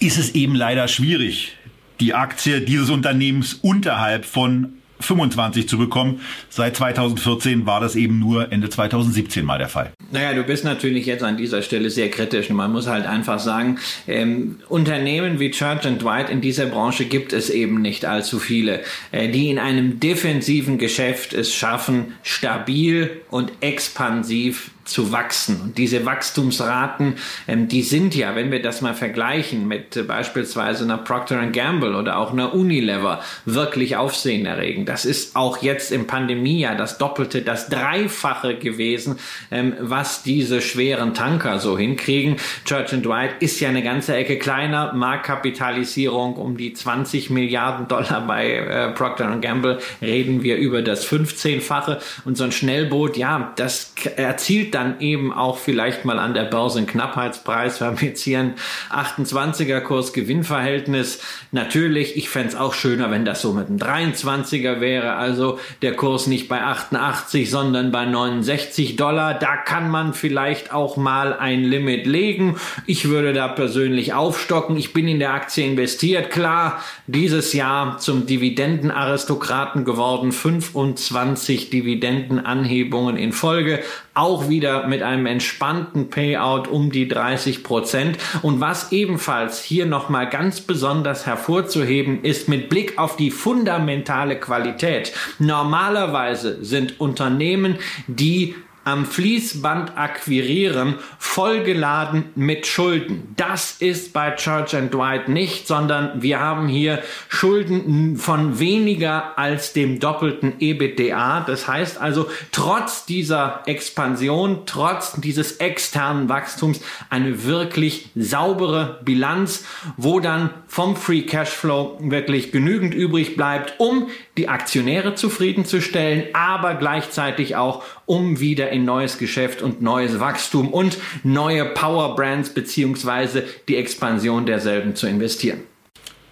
ist es eben leider schwierig, die Aktie dieses Unternehmens unterhalb von 25 zu bekommen. Seit 2014 war das eben nur Ende 2017 mal der Fall. Naja, du bist natürlich jetzt an dieser Stelle sehr kritisch. Man muss halt einfach sagen, ähm, Unternehmen wie Church Dwight in dieser Branche gibt es eben nicht allzu viele, äh, die in einem defensiven Geschäft es schaffen, stabil und expansiv zu wachsen. Und diese Wachstumsraten, ähm, die sind ja, wenn wir das mal vergleichen mit äh, beispielsweise einer Procter Gamble oder auch einer Unilever, wirklich aufsehenerregend. Das ist auch jetzt im Pandemiejahr das Doppelte, das Dreifache gewesen, ähm, was diese schweren Tanker so hinkriegen. Church Dwight ist ja eine ganze Ecke kleiner, Marktkapitalisierung um die 20 Milliarden Dollar bei äh, Procter Gamble reden wir über das 15-fache und so ein Schnellboot, ja, das erzielt dann eben auch vielleicht mal an der Börse einen Knappheitspreis. Wir haben jetzt hier ein 28er Kurs-Gewinn-Verhältnis. Natürlich, ich fände es auch schöner, wenn das so mit einem 23er wäre. Also der Kurs nicht bei 88, sondern bei 69 Dollar. Da kann man vielleicht auch mal ein Limit legen. Ich würde da persönlich aufstocken. Ich bin in der Aktie investiert. Klar, dieses Jahr zum Dividendenaristokraten geworden. 25 Dividendenanhebungen in Folge auch wieder mit einem entspannten Payout um die 30 Prozent. Und was ebenfalls hier nochmal ganz besonders hervorzuheben ist mit Blick auf die fundamentale Qualität. Normalerweise sind Unternehmen, die am Fließband akquirieren, vollgeladen mit Schulden. Das ist bei Church and Dwight nicht, sondern wir haben hier Schulden von weniger als dem doppelten EBITDA. Das heißt also, trotz dieser Expansion, trotz dieses externen Wachstums, eine wirklich saubere Bilanz, wo dann vom Free Cashflow wirklich genügend übrig bleibt, um die Aktionäre zufriedenzustellen, aber gleichzeitig auch, um wieder in neues Geschäft und neues Wachstum und neue Power Brands beziehungsweise die Expansion derselben zu investieren.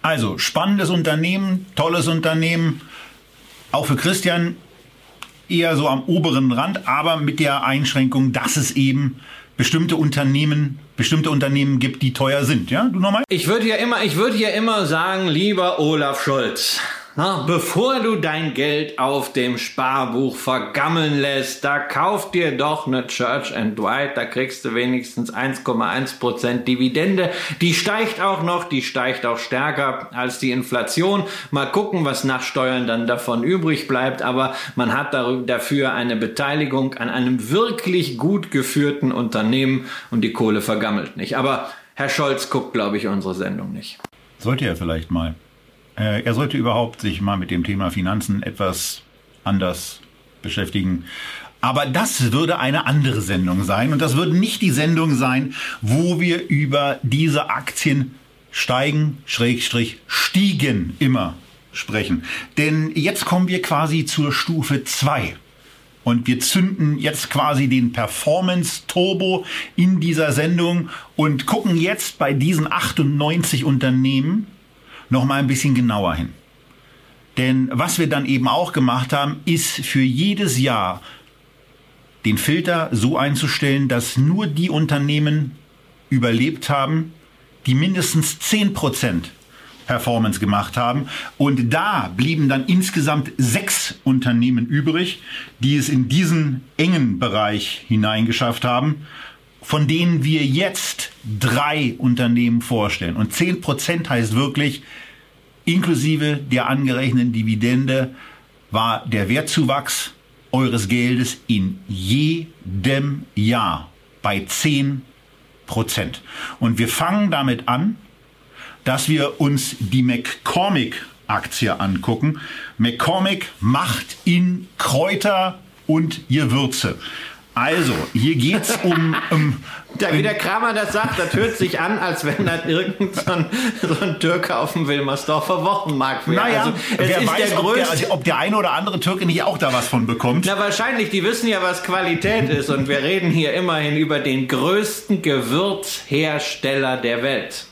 Also spannendes Unternehmen, tolles Unternehmen, auch für Christian eher so am oberen Rand, aber mit der Einschränkung, dass es eben bestimmte Unternehmen, bestimmte Unternehmen gibt, die teuer sind. Ja, du nochmal? Ich würde ja immer, ich würde ja immer sagen, lieber Olaf Scholz. Na, bevor du dein Geld auf dem Sparbuch vergammeln lässt, da kauf dir doch eine Church and Dwight, da kriegst du wenigstens 1,1% Dividende. Die steigt auch noch, die steigt auch stärker als die Inflation. Mal gucken, was nach Steuern dann davon übrig bleibt, aber man hat dafür eine Beteiligung an einem wirklich gut geführten Unternehmen und die Kohle vergammelt nicht. Aber Herr Scholz guckt, glaube ich, unsere Sendung nicht. Sollte er vielleicht mal. Äh, er sollte überhaupt sich mal mit dem Thema Finanzen etwas anders beschäftigen. Aber das würde eine andere Sendung sein. Und das würde nicht die Sendung sein, wo wir über diese Aktien steigen, Schrägstrich, stiegen immer sprechen. Denn jetzt kommen wir quasi zur Stufe 2. Und wir zünden jetzt quasi den Performance Turbo in dieser Sendung und gucken jetzt bei diesen 98 Unternehmen, noch mal ein bisschen genauer hin. Denn was wir dann eben auch gemacht haben, ist für jedes Jahr den Filter so einzustellen, dass nur die Unternehmen überlebt haben, die mindestens 10% Performance gemacht haben. Und da blieben dann insgesamt sechs Unternehmen übrig, die es in diesen engen Bereich hineingeschafft haben von denen wir jetzt drei Unternehmen vorstellen. Und zehn Prozent heißt wirklich, inklusive der angerechneten Dividende war der Wertzuwachs eures Geldes in jedem Jahr bei zehn Prozent. Und wir fangen damit an, dass wir uns die McCormick Aktie angucken. McCormick macht in Kräuter und Gewürze. Also, hier geht's um, um [LAUGHS] da, wie der Kramer das sagt, das hört sich an, als wenn das irgend so ein, so ein Türke auf dem Wilmersdorfer Wochenmarkt wäre. Naja, also, wer weiß, der ob, der, ob der eine oder andere Türke nicht auch da was von bekommt. Na, wahrscheinlich, die wissen ja, was Qualität ist. Und wir reden hier immerhin über den größten Gewürzhersteller der Welt.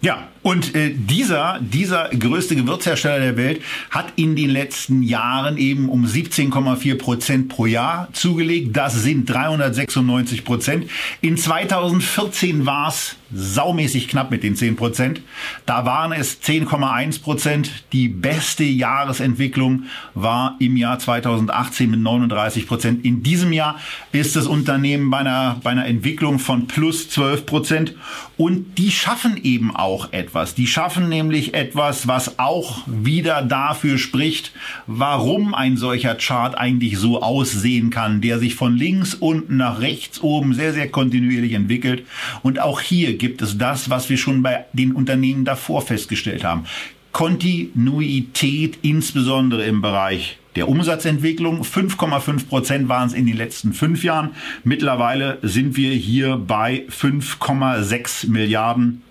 Ja, und äh, dieser, dieser größte Gewürzhersteller der Welt hat in den letzten Jahren eben um 17,4 Prozent pro Jahr zugelegt. Das sind 396 Prozent. In 2014 war es saumäßig knapp mit den 10 Prozent. Da waren es 10,1 Prozent. Die beste Jahresentwicklung war im Jahr 2018 mit 39 Prozent. In diesem Jahr ist das Unternehmen bei einer, bei einer Entwicklung von plus 12 Prozent. Und die schaffen eben auch etwas. Die schaffen nämlich etwas, was auch wieder dafür spricht, warum ein solcher Chart eigentlich so aussehen kann, der sich von links unten nach rechts oben sehr, sehr kontinuierlich entwickelt. Und auch hier gibt es das, was wir schon bei den Unternehmen davor festgestellt haben. Kontinuität, insbesondere im Bereich der Umsatzentwicklung. 5,5 Prozent waren es in den letzten fünf Jahren. Mittlerweile sind wir hier bei 5,6 Milliarden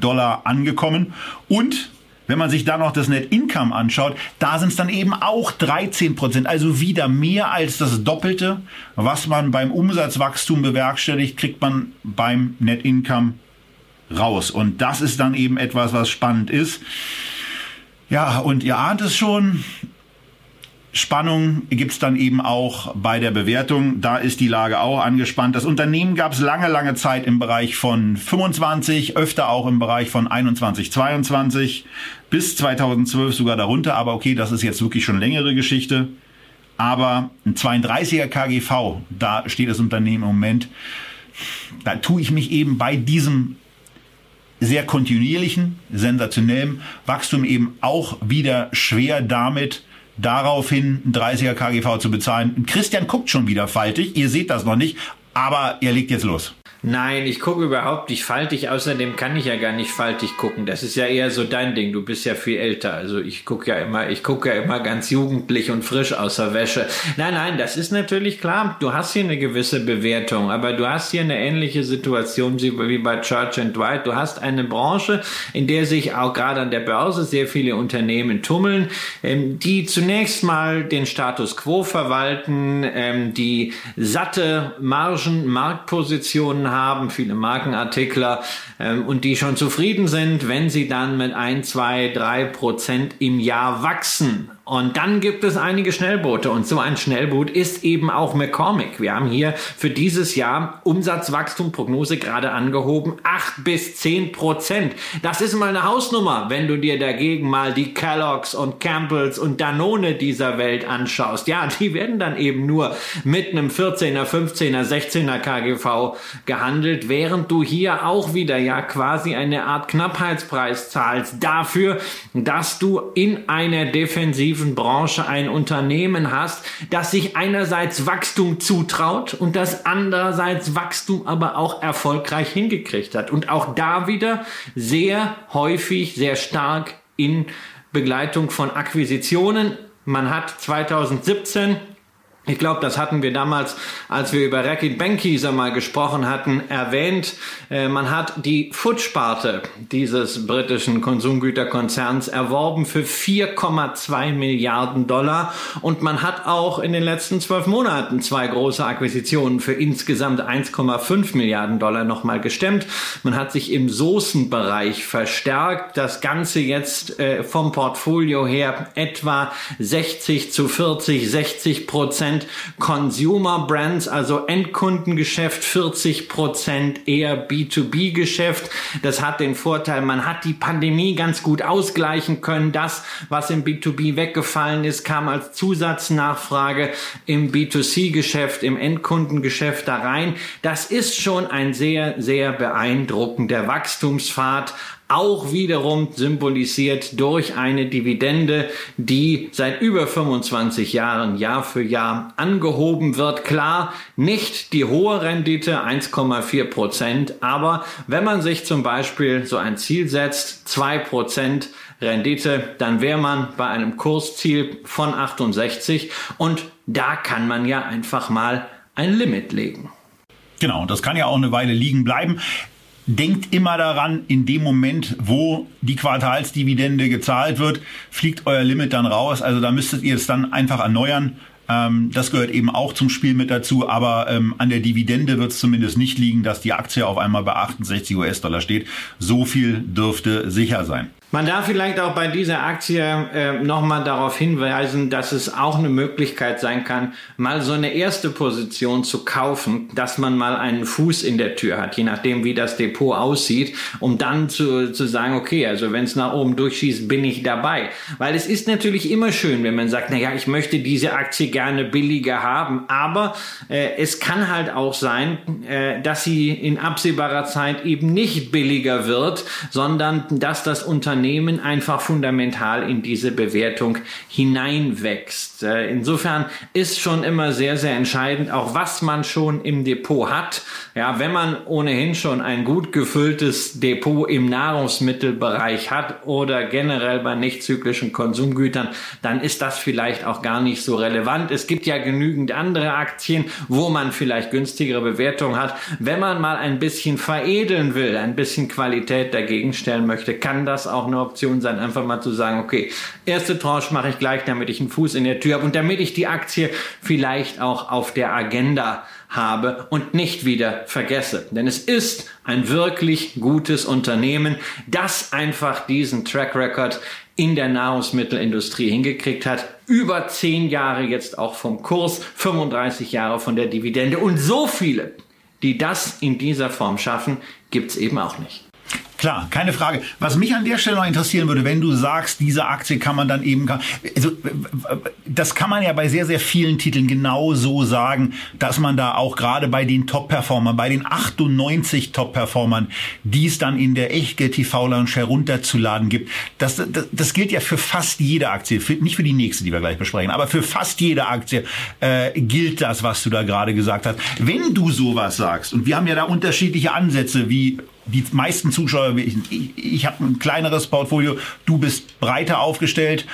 Dollar angekommen. Und wenn man sich da noch das Net Income anschaut, da sind es dann eben auch 13 Prozent, also wieder mehr als das Doppelte, was man beim Umsatzwachstum bewerkstelligt, kriegt man beim Net Income raus. Und das ist dann eben etwas, was spannend ist. Ja, und ihr ahnt es schon, Spannung gibt's dann eben auch bei der Bewertung. Da ist die Lage auch angespannt. Das Unternehmen gab's lange, lange Zeit im Bereich von 25, öfter auch im Bereich von 21, 22, bis 2012 sogar darunter. Aber okay, das ist jetzt wirklich schon längere Geschichte. Aber ein 32er KGV, da steht das Unternehmen im Moment. Da tue ich mich eben bei diesem sehr kontinuierlichen, sensationellen Wachstum eben auch wieder schwer damit, daraufhin ein 30er KGV zu bezahlen. Christian guckt schon wieder faltig, ihr seht das noch nicht, aber er legt jetzt los. Nein, ich gucke überhaupt nicht faltig. Außerdem kann ich ja gar nicht faltig gucken. Das ist ja eher so dein Ding. Du bist ja viel älter. Also ich gucke ja immer, ich gucke ja immer ganz jugendlich und frisch aus der Wäsche. Nein, nein, das ist natürlich klar. Du hast hier eine gewisse Bewertung, aber du hast hier eine ähnliche Situation wie bei Church and Dwight. Du hast eine Branche, in der sich auch gerade an der Börse sehr viele Unternehmen tummeln, ähm, die zunächst mal den Status quo verwalten, ähm, die satte Margen, Marktpositionen haben, viele Markenartikler ähm, und die schon zufrieden sind, wenn sie dann mit ein, zwei, drei Prozent im Jahr wachsen. Und dann gibt es einige Schnellboote und so ein Schnellboot ist eben auch McCormick. Wir haben hier für dieses Jahr Umsatzwachstum Prognose gerade angehoben, acht bis zehn Prozent. Das ist mal eine Hausnummer, wenn du dir dagegen mal die Kellogg's und Campbells und Danone dieser Welt anschaust. Ja, die werden dann eben nur mit einem 14er, 15er, 16er KGV gehandelt, während du hier auch wieder ja quasi eine Art Knappheitspreis zahlst dafür, dass du in einer defensiven innovativen Branche ein Unternehmen hast, das sich einerseits Wachstum zutraut und das andererseits Wachstum aber auch erfolgreich hingekriegt hat. Und auch da wieder sehr häufig, sehr stark in Begleitung von Akquisitionen. Man hat 2017 ich glaube, das hatten wir damals, als wir über Racket Bankieser mal gesprochen hatten, erwähnt. Äh, man hat die Food-Sparte dieses britischen Konsumgüterkonzerns erworben für 4,2 Milliarden Dollar und man hat auch in den letzten zwölf Monaten zwei große Akquisitionen für insgesamt 1,5 Milliarden Dollar nochmal gestemmt. Man hat sich im Soßenbereich verstärkt. Das Ganze jetzt äh, vom Portfolio her etwa 60 zu 40, 60 Prozent Prozent Consumer Brands, also Endkundengeschäft, 40 Prozent eher B2B-Geschäft. Das hat den Vorteil, man hat die Pandemie ganz gut ausgleichen können. Das, was im B2B weggefallen ist, kam als Zusatznachfrage im B2C-Geschäft, im Endkundengeschäft da rein. Das ist schon ein sehr, sehr beeindruckender Wachstumspfad auch wiederum symbolisiert durch eine Dividende, die seit über 25 Jahren Jahr für Jahr angehoben wird. Klar, nicht die hohe Rendite 1,4 Prozent, aber wenn man sich zum Beispiel so ein Ziel setzt, zwei Prozent Rendite, dann wäre man bei einem Kursziel von 68 und da kann man ja einfach mal ein Limit legen. Genau, das kann ja auch eine Weile liegen bleiben denkt immer daran, in dem Moment, wo die Quartalsdividende gezahlt wird, fliegt euer Limit dann raus. Also da müsstet ihr es dann einfach erneuern. Ähm, das gehört eben auch zum Spiel mit dazu, aber ähm, an der Dividende wird es zumindest nicht liegen, dass die Aktie auf einmal bei 68 US-Dollar steht. So viel dürfte sicher sein. Man darf vielleicht auch bei dieser Aktie äh, nochmal darauf hinweisen, dass es auch eine Möglichkeit sein kann, mal so eine erste Position zu kaufen, dass man mal einen Fuß in der Tür hat, je nachdem wie das Depot aussieht, um dann zu, zu sagen, okay, also wenn es nach oben durchschießt, bin ich dabei. Weil es ist natürlich immer schön, wenn man sagt, na ja, ich möchte diese Aktie gerne billiger haben, aber äh, es kann halt auch sein, äh, dass sie in absehbarer Zeit eben nicht billiger wird, sondern dass das Unternehmen Unternehmen einfach fundamental in diese Bewertung hineinwächst. Äh, insofern ist schon immer sehr, sehr entscheidend, auch was man schon im Depot hat. Ja, wenn man ohnehin schon ein gut gefülltes Depot im Nahrungsmittelbereich hat oder generell bei nicht zyklischen Konsumgütern, dann ist das vielleicht auch gar nicht so relevant. Es gibt ja genügend andere Aktien, wo man vielleicht günstigere Bewertungen hat. Wenn man mal ein bisschen veredeln will, ein bisschen Qualität dagegen stellen möchte, kann das auch eine Option sein, einfach mal zu sagen, okay, erste Tranche mache ich gleich, damit ich einen Fuß in der Tür habe und damit ich die Aktie vielleicht auch auf der Agenda habe und nicht wieder vergesse. Denn es ist ein wirklich gutes Unternehmen, das einfach diesen Track Record in der Nahrungsmittelindustrie hingekriegt hat. Über zehn Jahre jetzt auch vom Kurs, 35 Jahre von der Dividende und so viele, die das in dieser Form schaffen, gibt's eben auch nicht. Klar, keine Frage. Was mich an der Stelle noch interessieren würde, wenn du sagst, diese Aktie kann man dann eben, also das kann man ja bei sehr, sehr vielen Titeln genau so sagen, dass man da auch gerade bei den Top-Performern, bei den 98 Top-Performern, die es dann in der Echtgeld TV Lounge herunterzuladen gibt, das, das, das gilt ja für fast jede Aktie, für, nicht für die nächste, die wir gleich besprechen, aber für fast jede Aktie äh, gilt das, was du da gerade gesagt hast. Wenn du sowas sagst, und wir haben ja da unterschiedliche Ansätze, wie die meisten Zuschauer, ich, ich, habe ein kleineres Portfolio, du bist breiter aufgestellt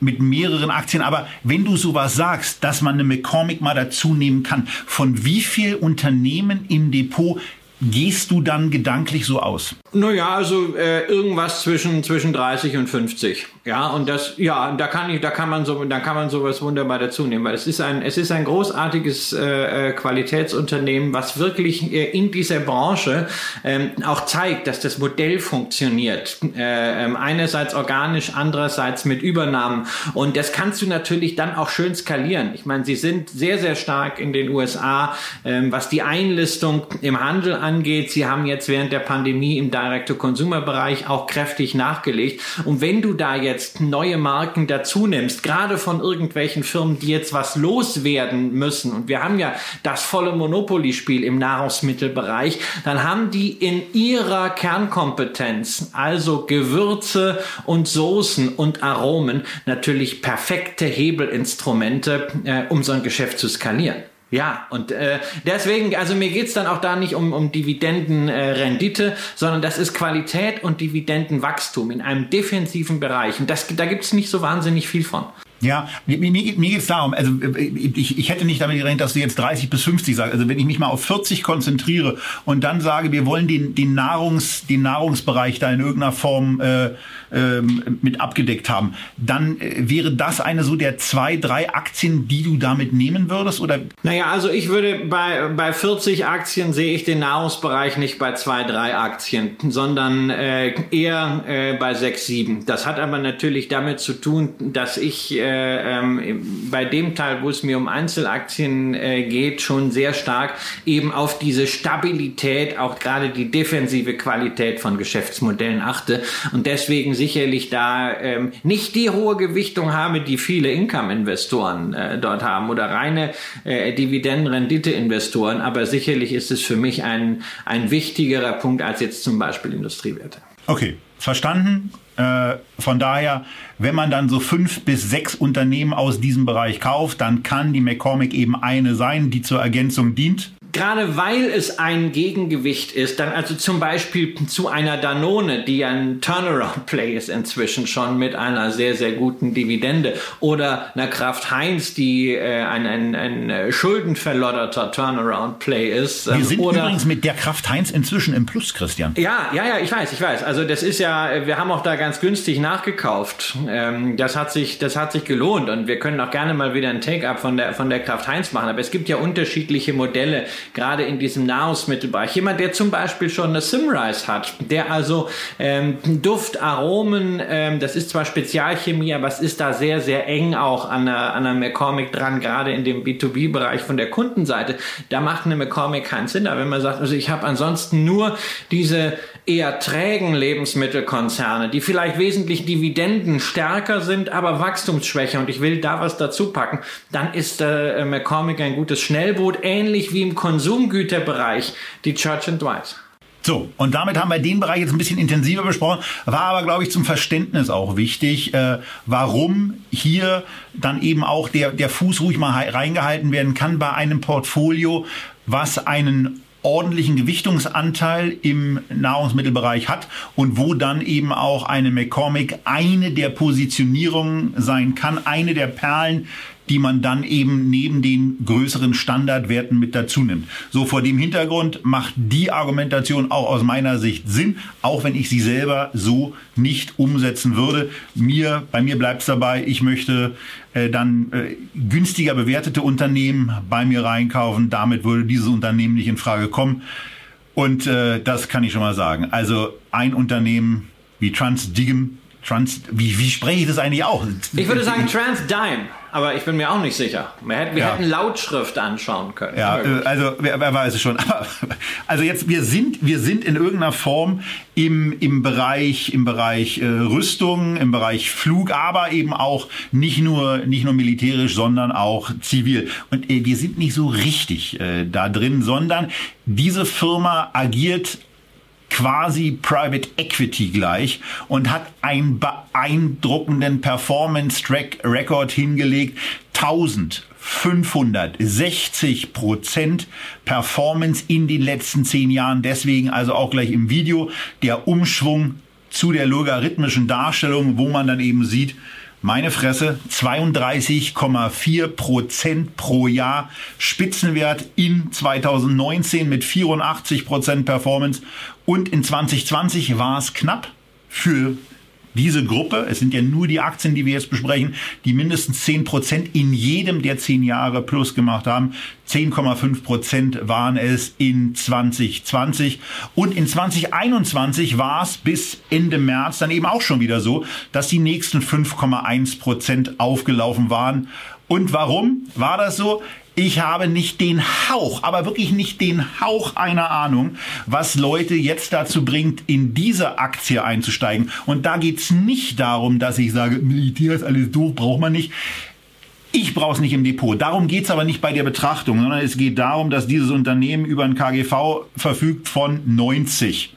mit mehreren Aktien, aber wenn du sowas sagst, dass man eine McCormick mal dazu nehmen kann, von wie viel Unternehmen im Depot gehst du dann gedanklich so aus? Naja, also äh, irgendwas zwischen zwischen 30 und 50. Ja, und das ja, da kann ich da kann man so da kann man sowas wunderbar dazu nehmen, weil es ist ein es ist ein großartiges äh, äh Qualitätsunternehmen, was wirklich äh, in dieser Branche ähm, auch zeigt, dass das Modell funktioniert. Äh, ähm, einerseits organisch, andererseits mit Übernahmen und das kannst du natürlich dann auch schön skalieren. Ich meine, sie sind sehr sehr stark in den USA, ähm, was die Einlistung im Handel angeht. Sie haben jetzt während der Pandemie im Direct-to-Consumer-Bereich auch kräftig nachgelegt. Und wenn du da jetzt neue Marken dazu nimmst, gerade von irgendwelchen Firmen, die jetzt was loswerden müssen, und wir haben ja das volle Monopoly-Spiel im Nahrungsmittelbereich, dann haben die in ihrer Kernkompetenz, also Gewürze und Soßen und Aromen, natürlich perfekte Hebelinstrumente, äh, um so ein Geschäft zu skalieren. Ja, und äh, deswegen, also mir geht's dann auch da nicht um, um Dividendenrendite, äh, sondern das ist Qualität und Dividendenwachstum in einem defensiven Bereich. Und das, da gibt's nicht so wahnsinnig viel von. Ja, mir, mir, mir geht es darum, also ich, ich hätte nicht damit gerechnet, dass du jetzt 30 bis 50 sagst. Also wenn ich mich mal auf 40 konzentriere und dann sage, wir wollen den, den, Nahrungs, den Nahrungsbereich da in irgendeiner Form äh, äh, mit abgedeckt haben, dann äh, wäre das eine so der zwei, drei Aktien, die du damit nehmen würdest? Oder? Naja, also ich würde bei, bei 40 Aktien sehe ich den Nahrungsbereich nicht bei zwei, drei Aktien, sondern äh, eher äh, bei sechs, sieben. Das hat aber natürlich damit zu tun, dass ich äh, äh, ähm, bei dem Teil, wo es mir um Einzelaktien äh, geht, schon sehr stark eben auf diese Stabilität, auch gerade die defensive Qualität von Geschäftsmodellen achte und deswegen sicherlich da ähm, nicht die hohe Gewichtung habe, die viele Income-Investoren äh, dort haben oder reine äh, Dividenden-Rendite-Investoren, aber sicherlich ist es für mich ein, ein wichtigerer Punkt als jetzt zum Beispiel Industriewerte. Okay, verstanden. Äh, von daher, wenn man dann so fünf bis sechs Unternehmen aus diesem Bereich kauft, dann kann die McCormick eben eine sein, die zur Ergänzung dient gerade weil es ein Gegengewicht ist, dann also zum Beispiel zu einer Danone, die ein Turnaround-Play ist inzwischen schon mit einer sehr, sehr guten Dividende oder einer Kraft Heinz, die äh, ein, ein, ein schuldenverlodderter Turnaround-Play ist. Wir sind oder, übrigens mit der Kraft Heinz inzwischen im Plus, Christian. Ja, ja, ja, ich weiß, ich weiß. Also das ist ja, wir haben auch da ganz günstig nachgekauft. Ähm, das hat sich, das hat sich gelohnt und wir können auch gerne mal wieder ein Take-up von der, von der Kraft Heinz machen. Aber es gibt ja unterschiedliche Modelle, gerade in diesem Nahrungsmittelbereich. Jemand, der zum Beispiel schon eine Simrise hat, der also ähm, Duft, Aromen, ähm, das ist zwar Spezialchemie, aber es ist da sehr, sehr eng auch an der, an der McCormick dran, gerade in dem B2B-Bereich von der Kundenseite. Da macht eine McCormick keinen Sinn. Aber wenn man sagt, also ich habe ansonsten nur diese eher trägen Lebensmittelkonzerne, die vielleicht wesentlich Dividenden stärker sind, aber wachstumsschwächer. Und ich will da was dazu packen, dann ist äh, McCormick ein gutes Schnellboot, ähnlich wie im Konsumgüterbereich die Church and Dwight. So, und damit haben wir den Bereich jetzt ein bisschen intensiver besprochen, war aber, glaube ich, zum Verständnis auch wichtig, äh, warum hier dann eben auch der, der Fuß ruhig mal reingehalten werden kann bei einem Portfolio, was einen ordentlichen Gewichtungsanteil im Nahrungsmittelbereich hat und wo dann eben auch eine McCormick eine der Positionierungen sein kann, eine der Perlen, die man dann eben neben den größeren Standardwerten mit dazu nimmt. So vor dem Hintergrund macht die Argumentation auch aus meiner Sicht Sinn, auch wenn ich sie selber so nicht umsetzen würde. Mir, bei mir bleibt es dabei, ich möchte äh, dann äh, günstiger bewertete Unternehmen bei mir reinkaufen. Damit würde dieses Unternehmen nicht in Frage kommen. Und äh, das kann ich schon mal sagen. Also ein Unternehmen wie Transdigm, Trans, wie, wie spreche ich das eigentlich auch? Ich würde sagen Transdime aber ich bin mir auch nicht sicher. Wir hätten, wir ja. hätten Lautschrift anschauen können. Ja, äh, also wer, wer, weiß es schon. [LAUGHS] Aber, also jetzt, wir sind, wir sind in irgendeiner Form im, im Bereich, im Bereich äh, Rüstung, im Bereich Flug, aber eben auch nicht nur, nicht nur militärisch, sondern auch zivil. Und äh, wir sind nicht so richtig äh, da drin, sondern diese Firma agiert quasi Private Equity gleich und hat einen beeindruckenden Performance Track Record hingelegt. 1560 Prozent Performance in den letzten zehn Jahren. Deswegen also auch gleich im Video der Umschwung zu der logarithmischen Darstellung, wo man dann eben sieht, meine Fresse, 32,4 Prozent pro Jahr Spitzenwert in 2019 mit 84 Prozent Performance. Und in 2020 war es knapp für diese Gruppe, es sind ja nur die Aktien, die wir jetzt besprechen, die mindestens 10 Prozent in jedem der zehn Jahre plus gemacht haben. 10,5 Prozent waren es in 2020. Und in 2021 war es bis Ende März dann eben auch schon wieder so, dass die nächsten 5,1 Prozent aufgelaufen waren. Und warum war das so? Ich habe nicht den Hauch, aber wirklich nicht den Hauch einer Ahnung, was Leute jetzt dazu bringt, in diese Aktie einzusteigen. Und da geht's nicht darum, dass ich sage, Militär ist alles doof, braucht man nicht. Ich brauche es nicht im Depot. Darum geht's aber nicht bei der Betrachtung, sondern es geht darum, dass dieses Unternehmen über ein KGV verfügt von 90.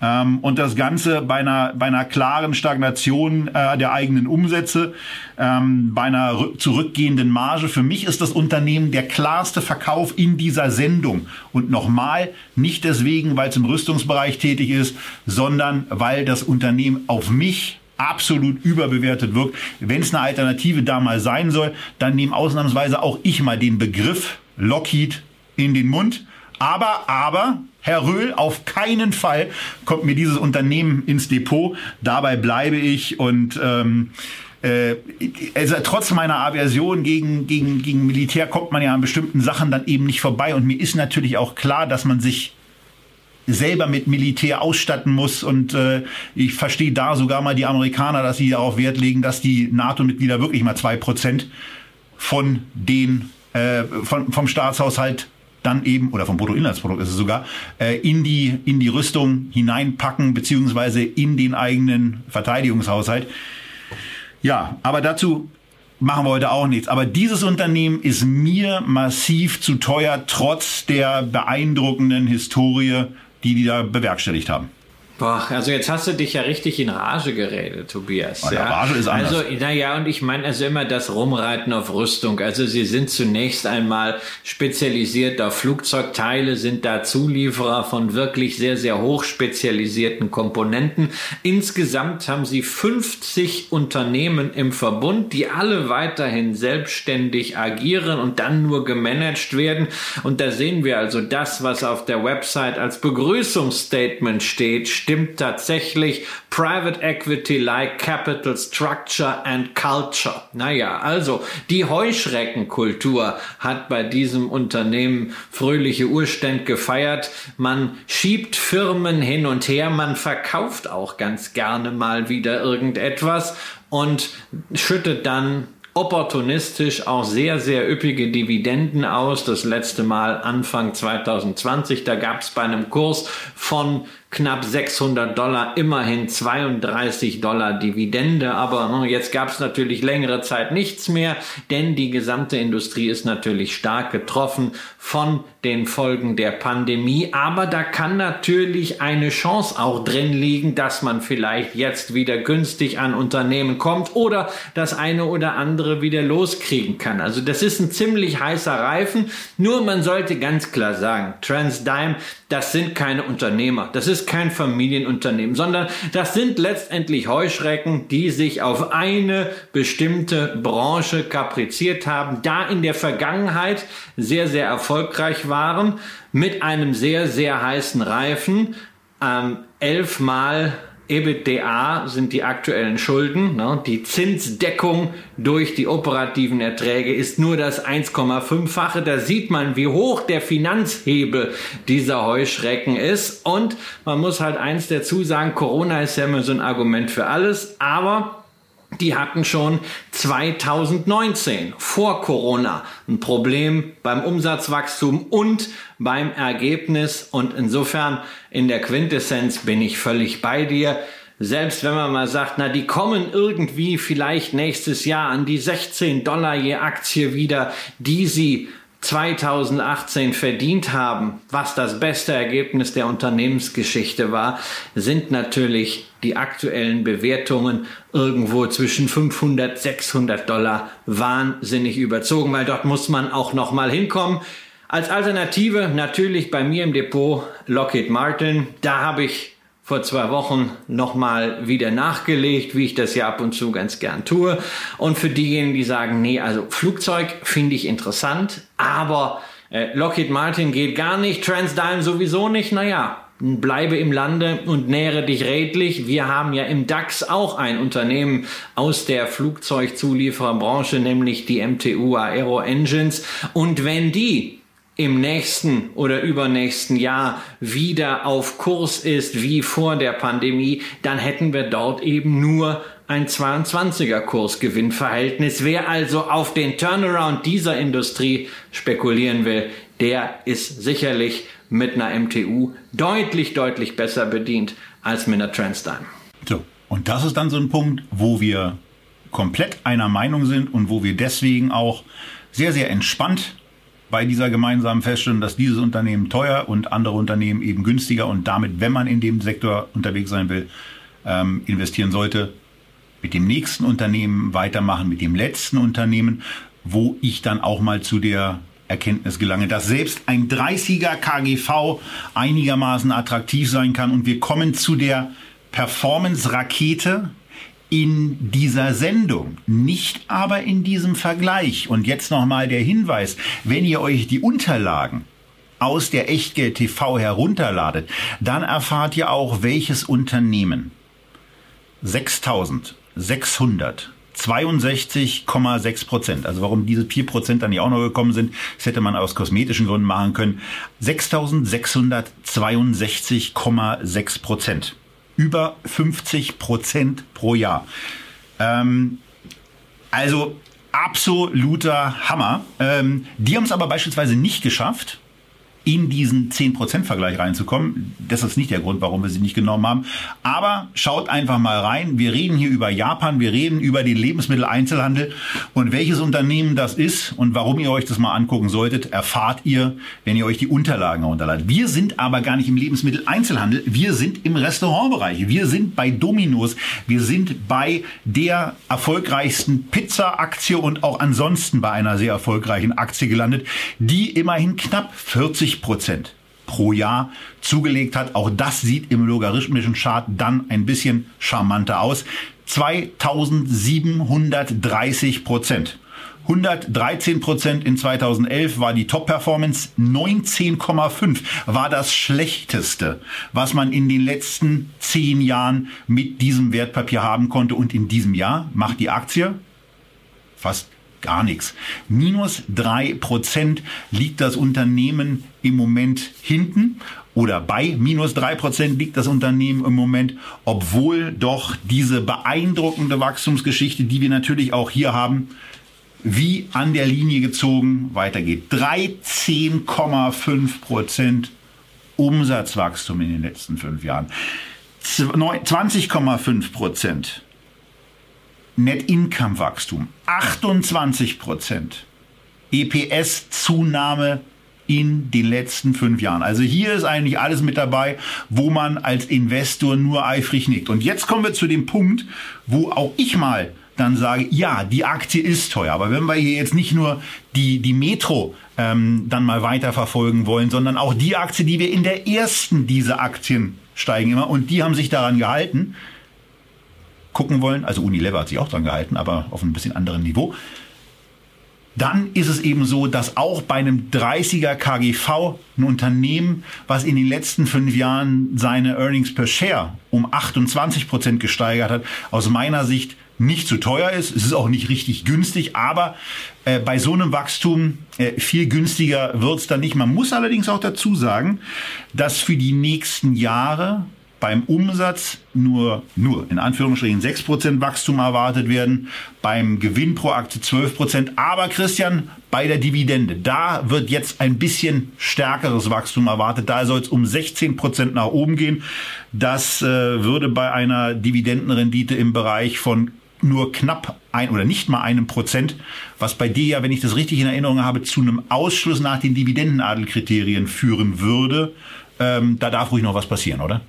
Ähm, und das Ganze bei einer, bei einer klaren Stagnation äh, der eigenen Umsätze, ähm, bei einer zurückgehenden Marge. Für mich ist das Unternehmen der klarste Verkauf in dieser Sendung. Und nochmal, nicht deswegen, weil es im Rüstungsbereich tätig ist, sondern weil das Unternehmen auf mich absolut überbewertet wirkt. Wenn es eine Alternative da mal sein soll, dann nehme ausnahmsweise auch ich mal den Begriff Lockheed in den Mund. Aber, aber, Herr Röhl, auf keinen Fall kommt mir dieses Unternehmen ins Depot. Dabei bleibe ich und ähm, äh, also trotz meiner Aversion gegen, gegen, gegen Militär kommt man ja an bestimmten Sachen dann eben nicht vorbei. Und mir ist natürlich auch klar, dass man sich selber mit Militär ausstatten muss. Und äh, ich verstehe da sogar mal die Amerikaner, dass sie darauf Wert legen, dass die NATO-Mitglieder wirklich mal zwei Prozent von den äh, von, vom Staatshaushalt dann eben, oder vom Bruttoinlandsprodukt ist es sogar, äh, in, die, in die Rüstung hineinpacken, beziehungsweise in den eigenen Verteidigungshaushalt. Ja, aber dazu machen wir heute auch nichts. Aber dieses Unternehmen ist mir massiv zu teuer, trotz der beeindruckenden Historie, die die da bewerkstelligt haben. Boah, also jetzt hast du dich ja richtig in Rage geredet, Tobias. Ja, Rage ist anders. Also, naja, und ich meine also immer das Rumreiten auf Rüstung. Also sie sind zunächst einmal spezialisiert auf Flugzeugteile, sind da Zulieferer von wirklich sehr, sehr hoch spezialisierten Komponenten. Insgesamt haben sie 50 Unternehmen im Verbund, die alle weiterhin selbstständig agieren und dann nur gemanagt werden. Und da sehen wir also das, was auf der Website als Begrüßungsstatement steht, stimmt tatsächlich. Private Equity like Capital Structure and Culture. Naja, also die Heuschreckenkultur hat bei diesem Unternehmen fröhliche Urständ gefeiert. Man schiebt Firmen hin und her, man verkauft auch ganz gerne mal wieder irgendetwas und schüttet dann opportunistisch auch sehr, sehr üppige Dividenden aus. Das letzte Mal Anfang 2020, da gab es bei einem Kurs von knapp 600 Dollar, immerhin 32 Dollar Dividende. Aber ne, jetzt gab es natürlich längere Zeit nichts mehr, denn die gesamte Industrie ist natürlich stark getroffen von den Folgen der Pandemie. Aber da kann natürlich eine Chance auch drin liegen, dass man vielleicht jetzt wieder günstig an Unternehmen kommt oder das eine oder andere wieder loskriegen kann. Also das ist ein ziemlich heißer Reifen. Nur man sollte ganz klar sagen, Transdime, das sind keine Unternehmer. Das ist kein Familienunternehmen, sondern das sind letztendlich Heuschrecken, die sich auf eine bestimmte Branche kapriziert haben, da in der Vergangenheit sehr, sehr erfolgreich waren, mit einem sehr, sehr heißen Reifen, ähm, elfmal EBITDA sind die aktuellen Schulden. Ne? Die Zinsdeckung durch die operativen Erträge ist nur das 1,5-fache. Da sieht man, wie hoch der Finanzhebel dieser Heuschrecken ist. Und man muss halt eins dazu sagen, Corona ist ja immer so ein Argument für alles, aber die hatten schon 2019 vor Corona ein Problem beim Umsatzwachstum und beim Ergebnis. Und insofern in der Quintessenz bin ich völlig bei dir. Selbst wenn man mal sagt, na, die kommen irgendwie vielleicht nächstes Jahr an die 16 Dollar je Aktie wieder, die sie 2018 verdient haben, was das beste Ergebnis der Unternehmensgeschichte war, sind natürlich die aktuellen Bewertungen irgendwo zwischen 500, 600 Dollar wahnsinnig überzogen, weil dort muss man auch noch mal hinkommen. Als Alternative natürlich bei mir im Depot Lockheed Martin. Da habe ich vor zwei Wochen nochmal wieder nachgelegt, wie ich das ja ab und zu ganz gern tue. Und für diejenigen, die sagen, nee, also Flugzeug finde ich interessant, aber äh, Lockheed Martin geht gar nicht, Transdime sowieso nicht, naja, bleibe im Lande und nähere dich redlich. Wir haben ja im DAX auch ein Unternehmen aus der Flugzeugzuliefererbranche, nämlich die MTU Aero Engines. Und wenn die im nächsten oder übernächsten Jahr wieder auf Kurs ist wie vor der Pandemie, dann hätten wir dort eben nur ein 22er Kursgewinnverhältnis. Wer also auf den Turnaround dieser Industrie spekulieren will, der ist sicherlich mit einer MTU deutlich, deutlich besser bedient als mit einer Transdime. So, und das ist dann so ein Punkt, wo wir komplett einer Meinung sind und wo wir deswegen auch sehr, sehr entspannt bei dieser gemeinsamen Feststellung, dass dieses Unternehmen teuer und andere Unternehmen eben günstiger und damit, wenn man in dem Sektor unterwegs sein will, ähm, investieren sollte, mit dem nächsten Unternehmen weitermachen, mit dem letzten Unternehmen, wo ich dann auch mal zu der Erkenntnis gelange, dass selbst ein 30er KGV einigermaßen attraktiv sein kann. Und wir kommen zu der Performance-Rakete, in dieser Sendung, nicht aber in diesem Vergleich. Und jetzt nochmal der Hinweis, wenn ihr euch die Unterlagen aus der Echtgeld TV herunterladet, dann erfahrt ihr auch, welches Unternehmen 6662,6 Prozent. Also warum diese 4 Prozent dann nicht auch noch gekommen sind, das hätte man aus kosmetischen Gründen machen können. 6662,6 Prozent über 50 Prozent pro Jahr. Ähm, also absoluter Hammer. Ähm, die haben es aber beispielsweise nicht geschafft, in diesen 10%-Vergleich reinzukommen. Das ist nicht der Grund, warum wir sie nicht genommen haben. Aber schaut einfach mal rein. Wir reden hier über Japan, wir reden über den Lebensmitteleinzelhandel und welches Unternehmen das ist und warum ihr euch das mal angucken solltet, erfahrt ihr, wenn ihr euch die Unterlagen herunterladet. Wir sind aber gar nicht im Lebensmitteleinzelhandel, wir sind im Restaurantbereich. Wir sind bei Dominos, wir sind bei der erfolgreichsten Pizza-Aktie und auch ansonsten bei einer sehr erfolgreichen Aktie gelandet, die immerhin knapp 40 Prozent pro Jahr zugelegt hat. Auch das sieht im logarithmischen Chart dann ein bisschen charmanter aus. 2730 Prozent. 113 Prozent in 2011 war die Top-Performance. 19,5 war das schlechteste, was man in den letzten zehn Jahren mit diesem Wertpapier haben konnte. Und in diesem Jahr macht die Aktie fast gar nichts. Minus drei Prozent liegt das Unternehmen im Moment hinten oder bei minus drei Prozent liegt das Unternehmen im Moment, obwohl doch diese beeindruckende Wachstumsgeschichte, die wir natürlich auch hier haben, wie an der Linie gezogen weitergeht. 13,5 Prozent Umsatzwachstum in den letzten fünf Jahren. 20,5 Prozent Net Income Wachstum. 28 Prozent. EPS Zunahme in den letzten fünf Jahren. Also hier ist eigentlich alles mit dabei, wo man als Investor nur eifrig nickt. Und jetzt kommen wir zu dem Punkt, wo auch ich mal dann sage, ja, die Aktie ist teuer. Aber wenn wir hier jetzt nicht nur die, die Metro ähm, dann mal weiter verfolgen wollen, sondern auch die Aktie, die wir in der ersten dieser Aktien steigen immer und die haben sich daran gehalten, gucken wollen, also Unilever hat sich auch daran gehalten, aber auf einem bisschen anderen Niveau, dann ist es eben so, dass auch bei einem 30er KGV ein Unternehmen, was in den letzten fünf Jahren seine Earnings per Share um 28 Prozent gesteigert hat, aus meiner Sicht nicht zu teuer ist. Es ist auch nicht richtig günstig, aber äh, bei so einem Wachstum äh, viel günstiger wird's dann nicht. Man muss allerdings auch dazu sagen, dass für die nächsten Jahre beim Umsatz nur, nur in Anführungsstrichen 6% Wachstum erwartet werden, beim Gewinn pro Aktie 12%. Aber Christian, bei der Dividende, da wird jetzt ein bisschen stärkeres Wachstum erwartet. Da soll es um 16% nach oben gehen. Das äh, würde bei einer Dividendenrendite im Bereich von nur knapp ein oder nicht mal einem Prozent, was bei dir ja, wenn ich das richtig in Erinnerung habe, zu einem Ausschluss nach den Dividendenadelkriterien führen würde. Ähm, da darf ruhig noch was passieren, oder?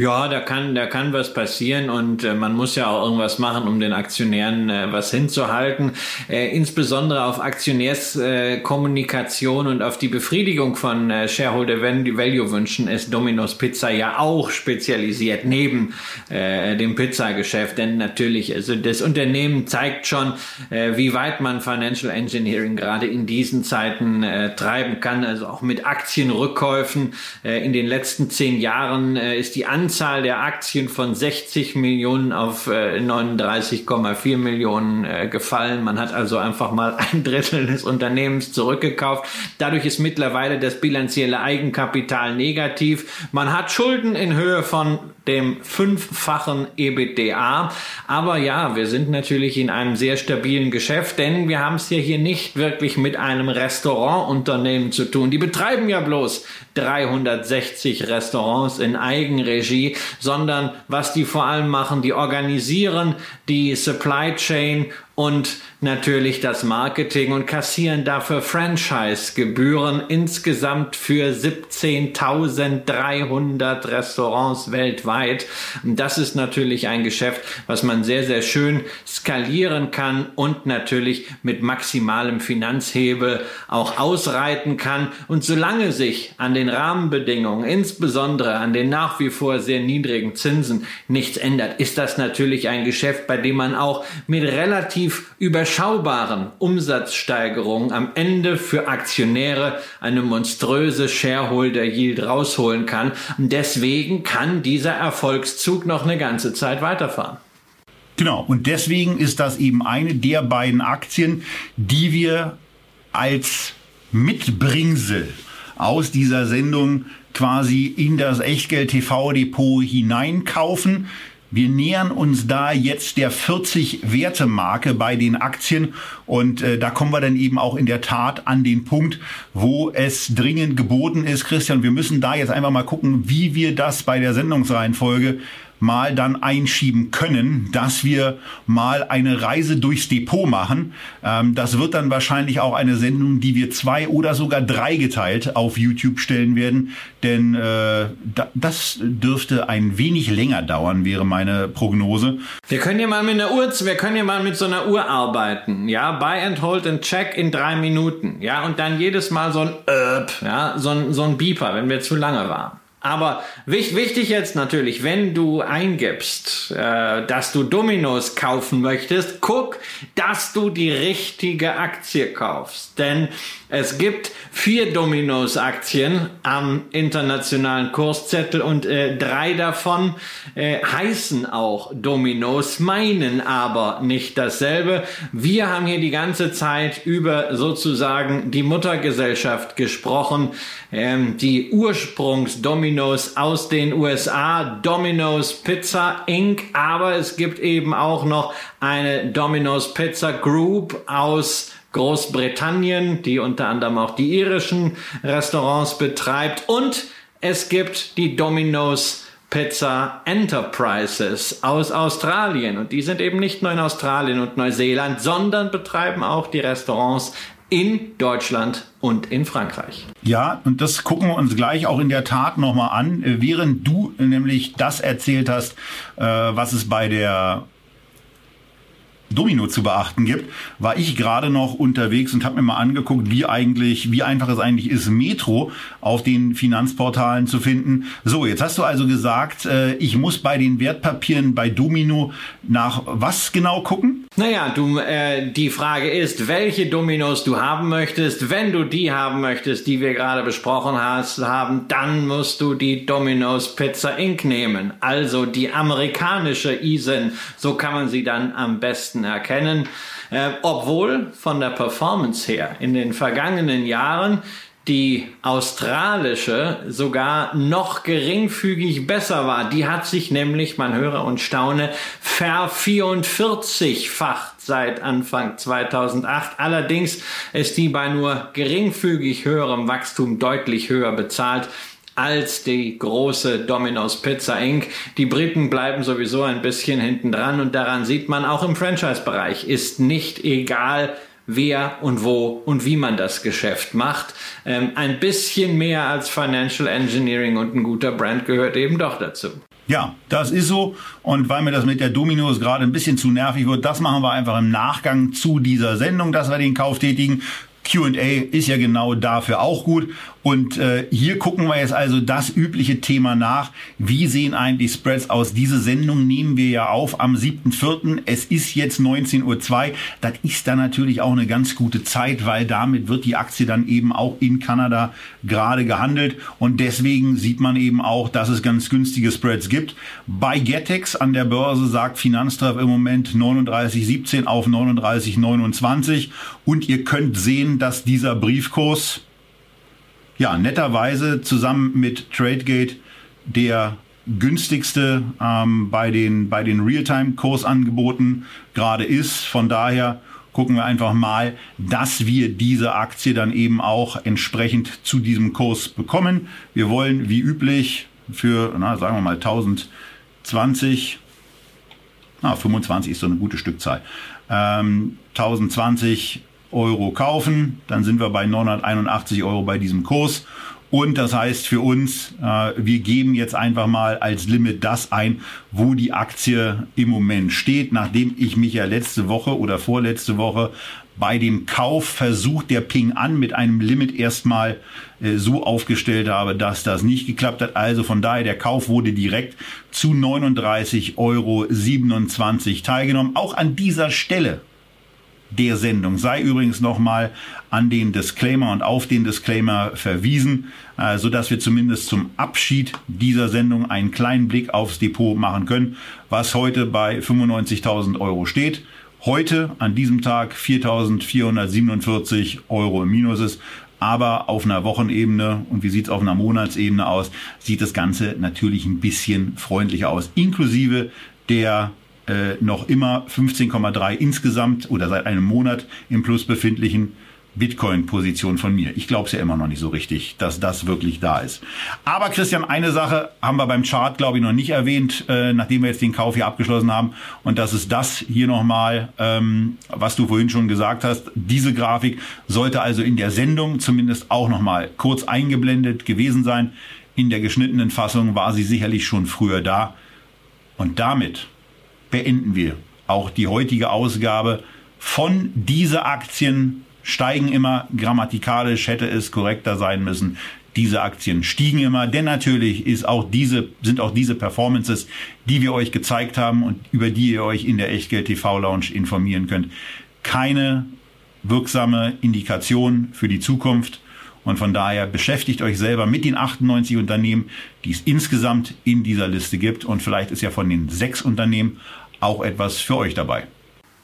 Ja, da kann, da kann was passieren und äh, man muss ja auch irgendwas machen, um den Aktionären äh, was hinzuhalten. Äh, insbesondere auf Aktionärskommunikation und auf die Befriedigung von äh, Shareholder Value Wünschen ist Domino's Pizza ja auch spezialisiert neben äh, dem Pizzageschäft. Denn natürlich, also das Unternehmen zeigt schon, äh, wie weit man Financial Engineering gerade in diesen Zeiten äh, treiben kann. Also auch mit Aktienrückkäufen. Äh, in den letzten zehn Jahren äh, ist die Anzahl Anzahl der Aktien von 60 Millionen auf äh, 39,4 Millionen äh, gefallen. Man hat also einfach mal ein Drittel des Unternehmens zurückgekauft. Dadurch ist mittlerweile das bilanzielle Eigenkapital negativ. Man hat Schulden in Höhe von dem fünffachen EBITDA. Aber ja, wir sind natürlich in einem sehr stabilen Geschäft, denn wir haben es ja hier nicht wirklich mit einem Restaurantunternehmen zu tun. Die betreiben ja bloß 360 Restaurants in Eigenregie, sondern was die vor allem machen, die organisieren die Supply Chain und natürlich das Marketing und kassieren dafür Franchise-Gebühren insgesamt für 17.300 Restaurants weltweit. Das ist natürlich ein Geschäft, was man sehr, sehr schön skalieren kann und natürlich mit maximalem Finanzhebel auch ausreiten kann. Und solange sich an den Rahmenbedingungen, insbesondere an den nach wie vor sehr niedrigen Zinsen, nichts ändert, ist das natürlich ein Geschäft, bei dem man auch mit relativ relativ überschaubaren Umsatzsteigerungen am Ende für Aktionäre eine monströse Shareholder Yield rausholen kann. Deswegen kann dieser Erfolgszug noch eine ganze Zeit weiterfahren. Genau, und deswegen ist das eben eine der beiden Aktien, die wir als Mitbringsel aus dieser Sendung quasi in das Echtgeld TV Depot hineinkaufen. Wir nähern uns da jetzt der 40 Werte Marke bei den Aktien. Und äh, da kommen wir dann eben auch in der Tat an den Punkt, wo es dringend geboten ist, Christian, wir müssen da jetzt einfach mal gucken, wie wir das bei der Sendungsreihenfolge mal dann einschieben können, dass wir mal eine Reise durchs Depot machen. Ähm, das wird dann wahrscheinlich auch eine Sendung, die wir zwei oder sogar drei geteilt auf YouTube stellen werden, denn äh, da, das dürfte ein wenig länger dauern, wäre meine Prognose. Wir können ja mal mit einer Uhr, wir können ja mal mit so einer Uhr arbeiten, ja, Buy and Hold and Check in drei Minuten, ja, und dann jedes Mal so ein Öp, ja, so ein, so ein Beeper, wenn wir zu lange waren. Aber wichtig jetzt natürlich, wenn du eingibst, äh, dass du Dominos kaufen möchtest, guck, dass du die richtige Aktie kaufst. Denn es gibt vier Dominos-Aktien am internationalen Kurszettel und äh, drei davon äh, heißen auch Dominos, meinen aber nicht dasselbe. Wir haben hier die ganze Zeit über sozusagen die Muttergesellschaft gesprochen, ähm, die Ursprungs-Dominos aus den USA, Domino's Pizza Inc., aber es gibt eben auch noch eine Domino's Pizza Group aus Großbritannien, die unter anderem auch die irischen Restaurants betreibt. Und es gibt die Domino's Pizza Enterprises aus Australien. Und die sind eben nicht nur in Australien und Neuseeland, sondern betreiben auch die Restaurants in Deutschland und in Frankreich. Ja, und das gucken wir uns gleich auch in der Tat nochmal an, während du nämlich das erzählt hast, äh, was es bei der Domino zu beachten gibt, war ich gerade noch unterwegs und habe mir mal angeguckt, wie eigentlich, wie einfach es eigentlich ist, Metro auf den Finanzportalen zu finden. So, jetzt hast du also gesagt, äh, ich muss bei den Wertpapieren bei Domino nach was genau gucken? Naja, du, äh, die Frage ist, welche Dominos du haben möchtest. Wenn du die haben möchtest, die wir gerade besprochen hast, haben, dann musst du die Domino's Pizza Inc. nehmen. Also die amerikanische Isen. So kann man sie dann am besten meisten erkennen, äh, obwohl von der Performance her in den vergangenen Jahren die australische sogar noch geringfügig besser war. Die hat sich nämlich, man höre und staune, ver-44-facht seit Anfang 2008. Allerdings ist die bei nur geringfügig höherem Wachstum deutlich höher bezahlt als die große Domino's Pizza Inc. Die Briten bleiben sowieso ein bisschen hinten dran und daran sieht man auch im Franchise-Bereich ist nicht egal, wer und wo und wie man das Geschäft macht. Ähm, ein bisschen mehr als Financial Engineering und ein guter Brand gehört eben doch dazu. Ja, das ist so. Und weil mir das mit der Dominos gerade ein bisschen zu nervig wird, das machen wir einfach im Nachgang zu dieser Sendung, dass wir den Kauf tätigen. QA ist ja genau dafür auch gut. Und äh, hier gucken wir jetzt also das übliche Thema nach. Wie sehen eigentlich Spreads aus? Diese Sendung nehmen wir ja auf am 7.4. Es ist jetzt 19.02 Uhr. Das ist dann natürlich auch eine ganz gute Zeit, weil damit wird die Aktie dann eben auch in Kanada gerade gehandelt. Und deswegen sieht man eben auch, dass es ganz günstige Spreads gibt. Bei Getex an der Börse sagt Finanztreff im Moment 39,17 auf 39,29. Und ihr könnt sehen, dass dieser Briefkurs ja, netterweise zusammen mit TradeGate der günstigste ähm, bei den, bei den Realtime-Kursangeboten gerade ist. Von daher gucken wir einfach mal, dass wir diese Aktie dann eben auch entsprechend zu diesem Kurs bekommen. Wir wollen wie üblich für, na, sagen wir mal 1020, na, 25 ist so eine gute Stückzahl, ähm, 1020 Euro kaufen, dann sind wir bei 981 Euro bei diesem Kurs. Und das heißt für uns, äh, wir geben jetzt einfach mal als Limit das ein, wo die Aktie im Moment steht, nachdem ich mich ja letzte Woche oder vorletzte Woche bei dem Kauf versucht der Ping an mit einem Limit erstmal äh, so aufgestellt habe, dass das nicht geklappt hat. Also von daher, der Kauf wurde direkt zu 39,27 Euro teilgenommen. Auch an dieser Stelle der Sendung sei übrigens nochmal an den Disclaimer und auf den Disclaimer verwiesen, äh, so dass wir zumindest zum Abschied dieser Sendung einen kleinen Blick aufs Depot machen können, was heute bei 95.000 Euro steht. Heute an diesem Tag 4.447 Euro im Minus ist. Aber auf einer Wochenebene und wie sieht es auf einer Monatsebene aus, sieht das Ganze natürlich ein bisschen freundlicher aus. Inklusive der äh, noch immer 15,3 insgesamt oder seit einem Monat im Plus befindlichen Bitcoin-Position von mir. Ich glaube es ja immer noch nicht so richtig, dass das wirklich da ist. Aber Christian, eine Sache haben wir beim Chart, glaube ich, noch nicht erwähnt, äh, nachdem wir jetzt den Kauf hier abgeschlossen haben. Und das ist das hier nochmal, ähm, was du vorhin schon gesagt hast. Diese Grafik sollte also in der Sendung zumindest auch nochmal kurz eingeblendet gewesen sein. In der geschnittenen Fassung war sie sicherlich schon früher da. Und damit beenden wir auch die heutige Ausgabe von diese Aktien steigen immer grammatikalisch hätte es korrekter sein müssen. Diese Aktien stiegen immer, denn natürlich ist auch diese, sind auch diese Performances, die wir euch gezeigt haben und über die ihr euch in der Echtgeld TV Lounge informieren könnt, keine wirksame Indikation für die Zukunft. Und von daher beschäftigt euch selber mit den 98 Unternehmen, die es insgesamt in dieser Liste gibt. Und vielleicht ist ja von den sechs Unternehmen auch etwas für euch dabei.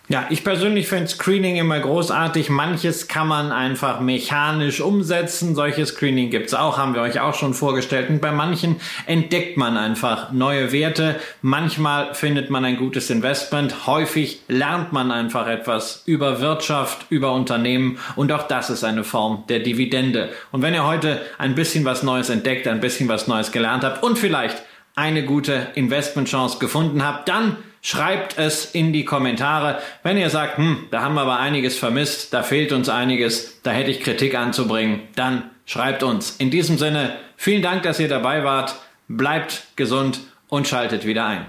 Ja, ich persönlich finde Screening immer großartig. Manches kann man einfach mechanisch umsetzen. Solches Screening gibt's auch, haben wir euch auch schon vorgestellt. Und bei manchen entdeckt man einfach neue Werte. Manchmal findet man ein gutes Investment. Häufig lernt man einfach etwas über Wirtschaft, über Unternehmen. Und auch das ist eine Form der Dividende. Und wenn ihr heute ein bisschen was Neues entdeckt, ein bisschen was Neues gelernt habt und vielleicht eine gute Investmentchance gefunden habt, dann Schreibt es in die Kommentare. Wenn ihr sagt, hm, da haben wir aber einiges vermisst, da fehlt uns einiges, da hätte ich Kritik anzubringen, dann schreibt uns. In diesem Sinne, vielen Dank, dass ihr dabei wart. Bleibt gesund und schaltet wieder ein.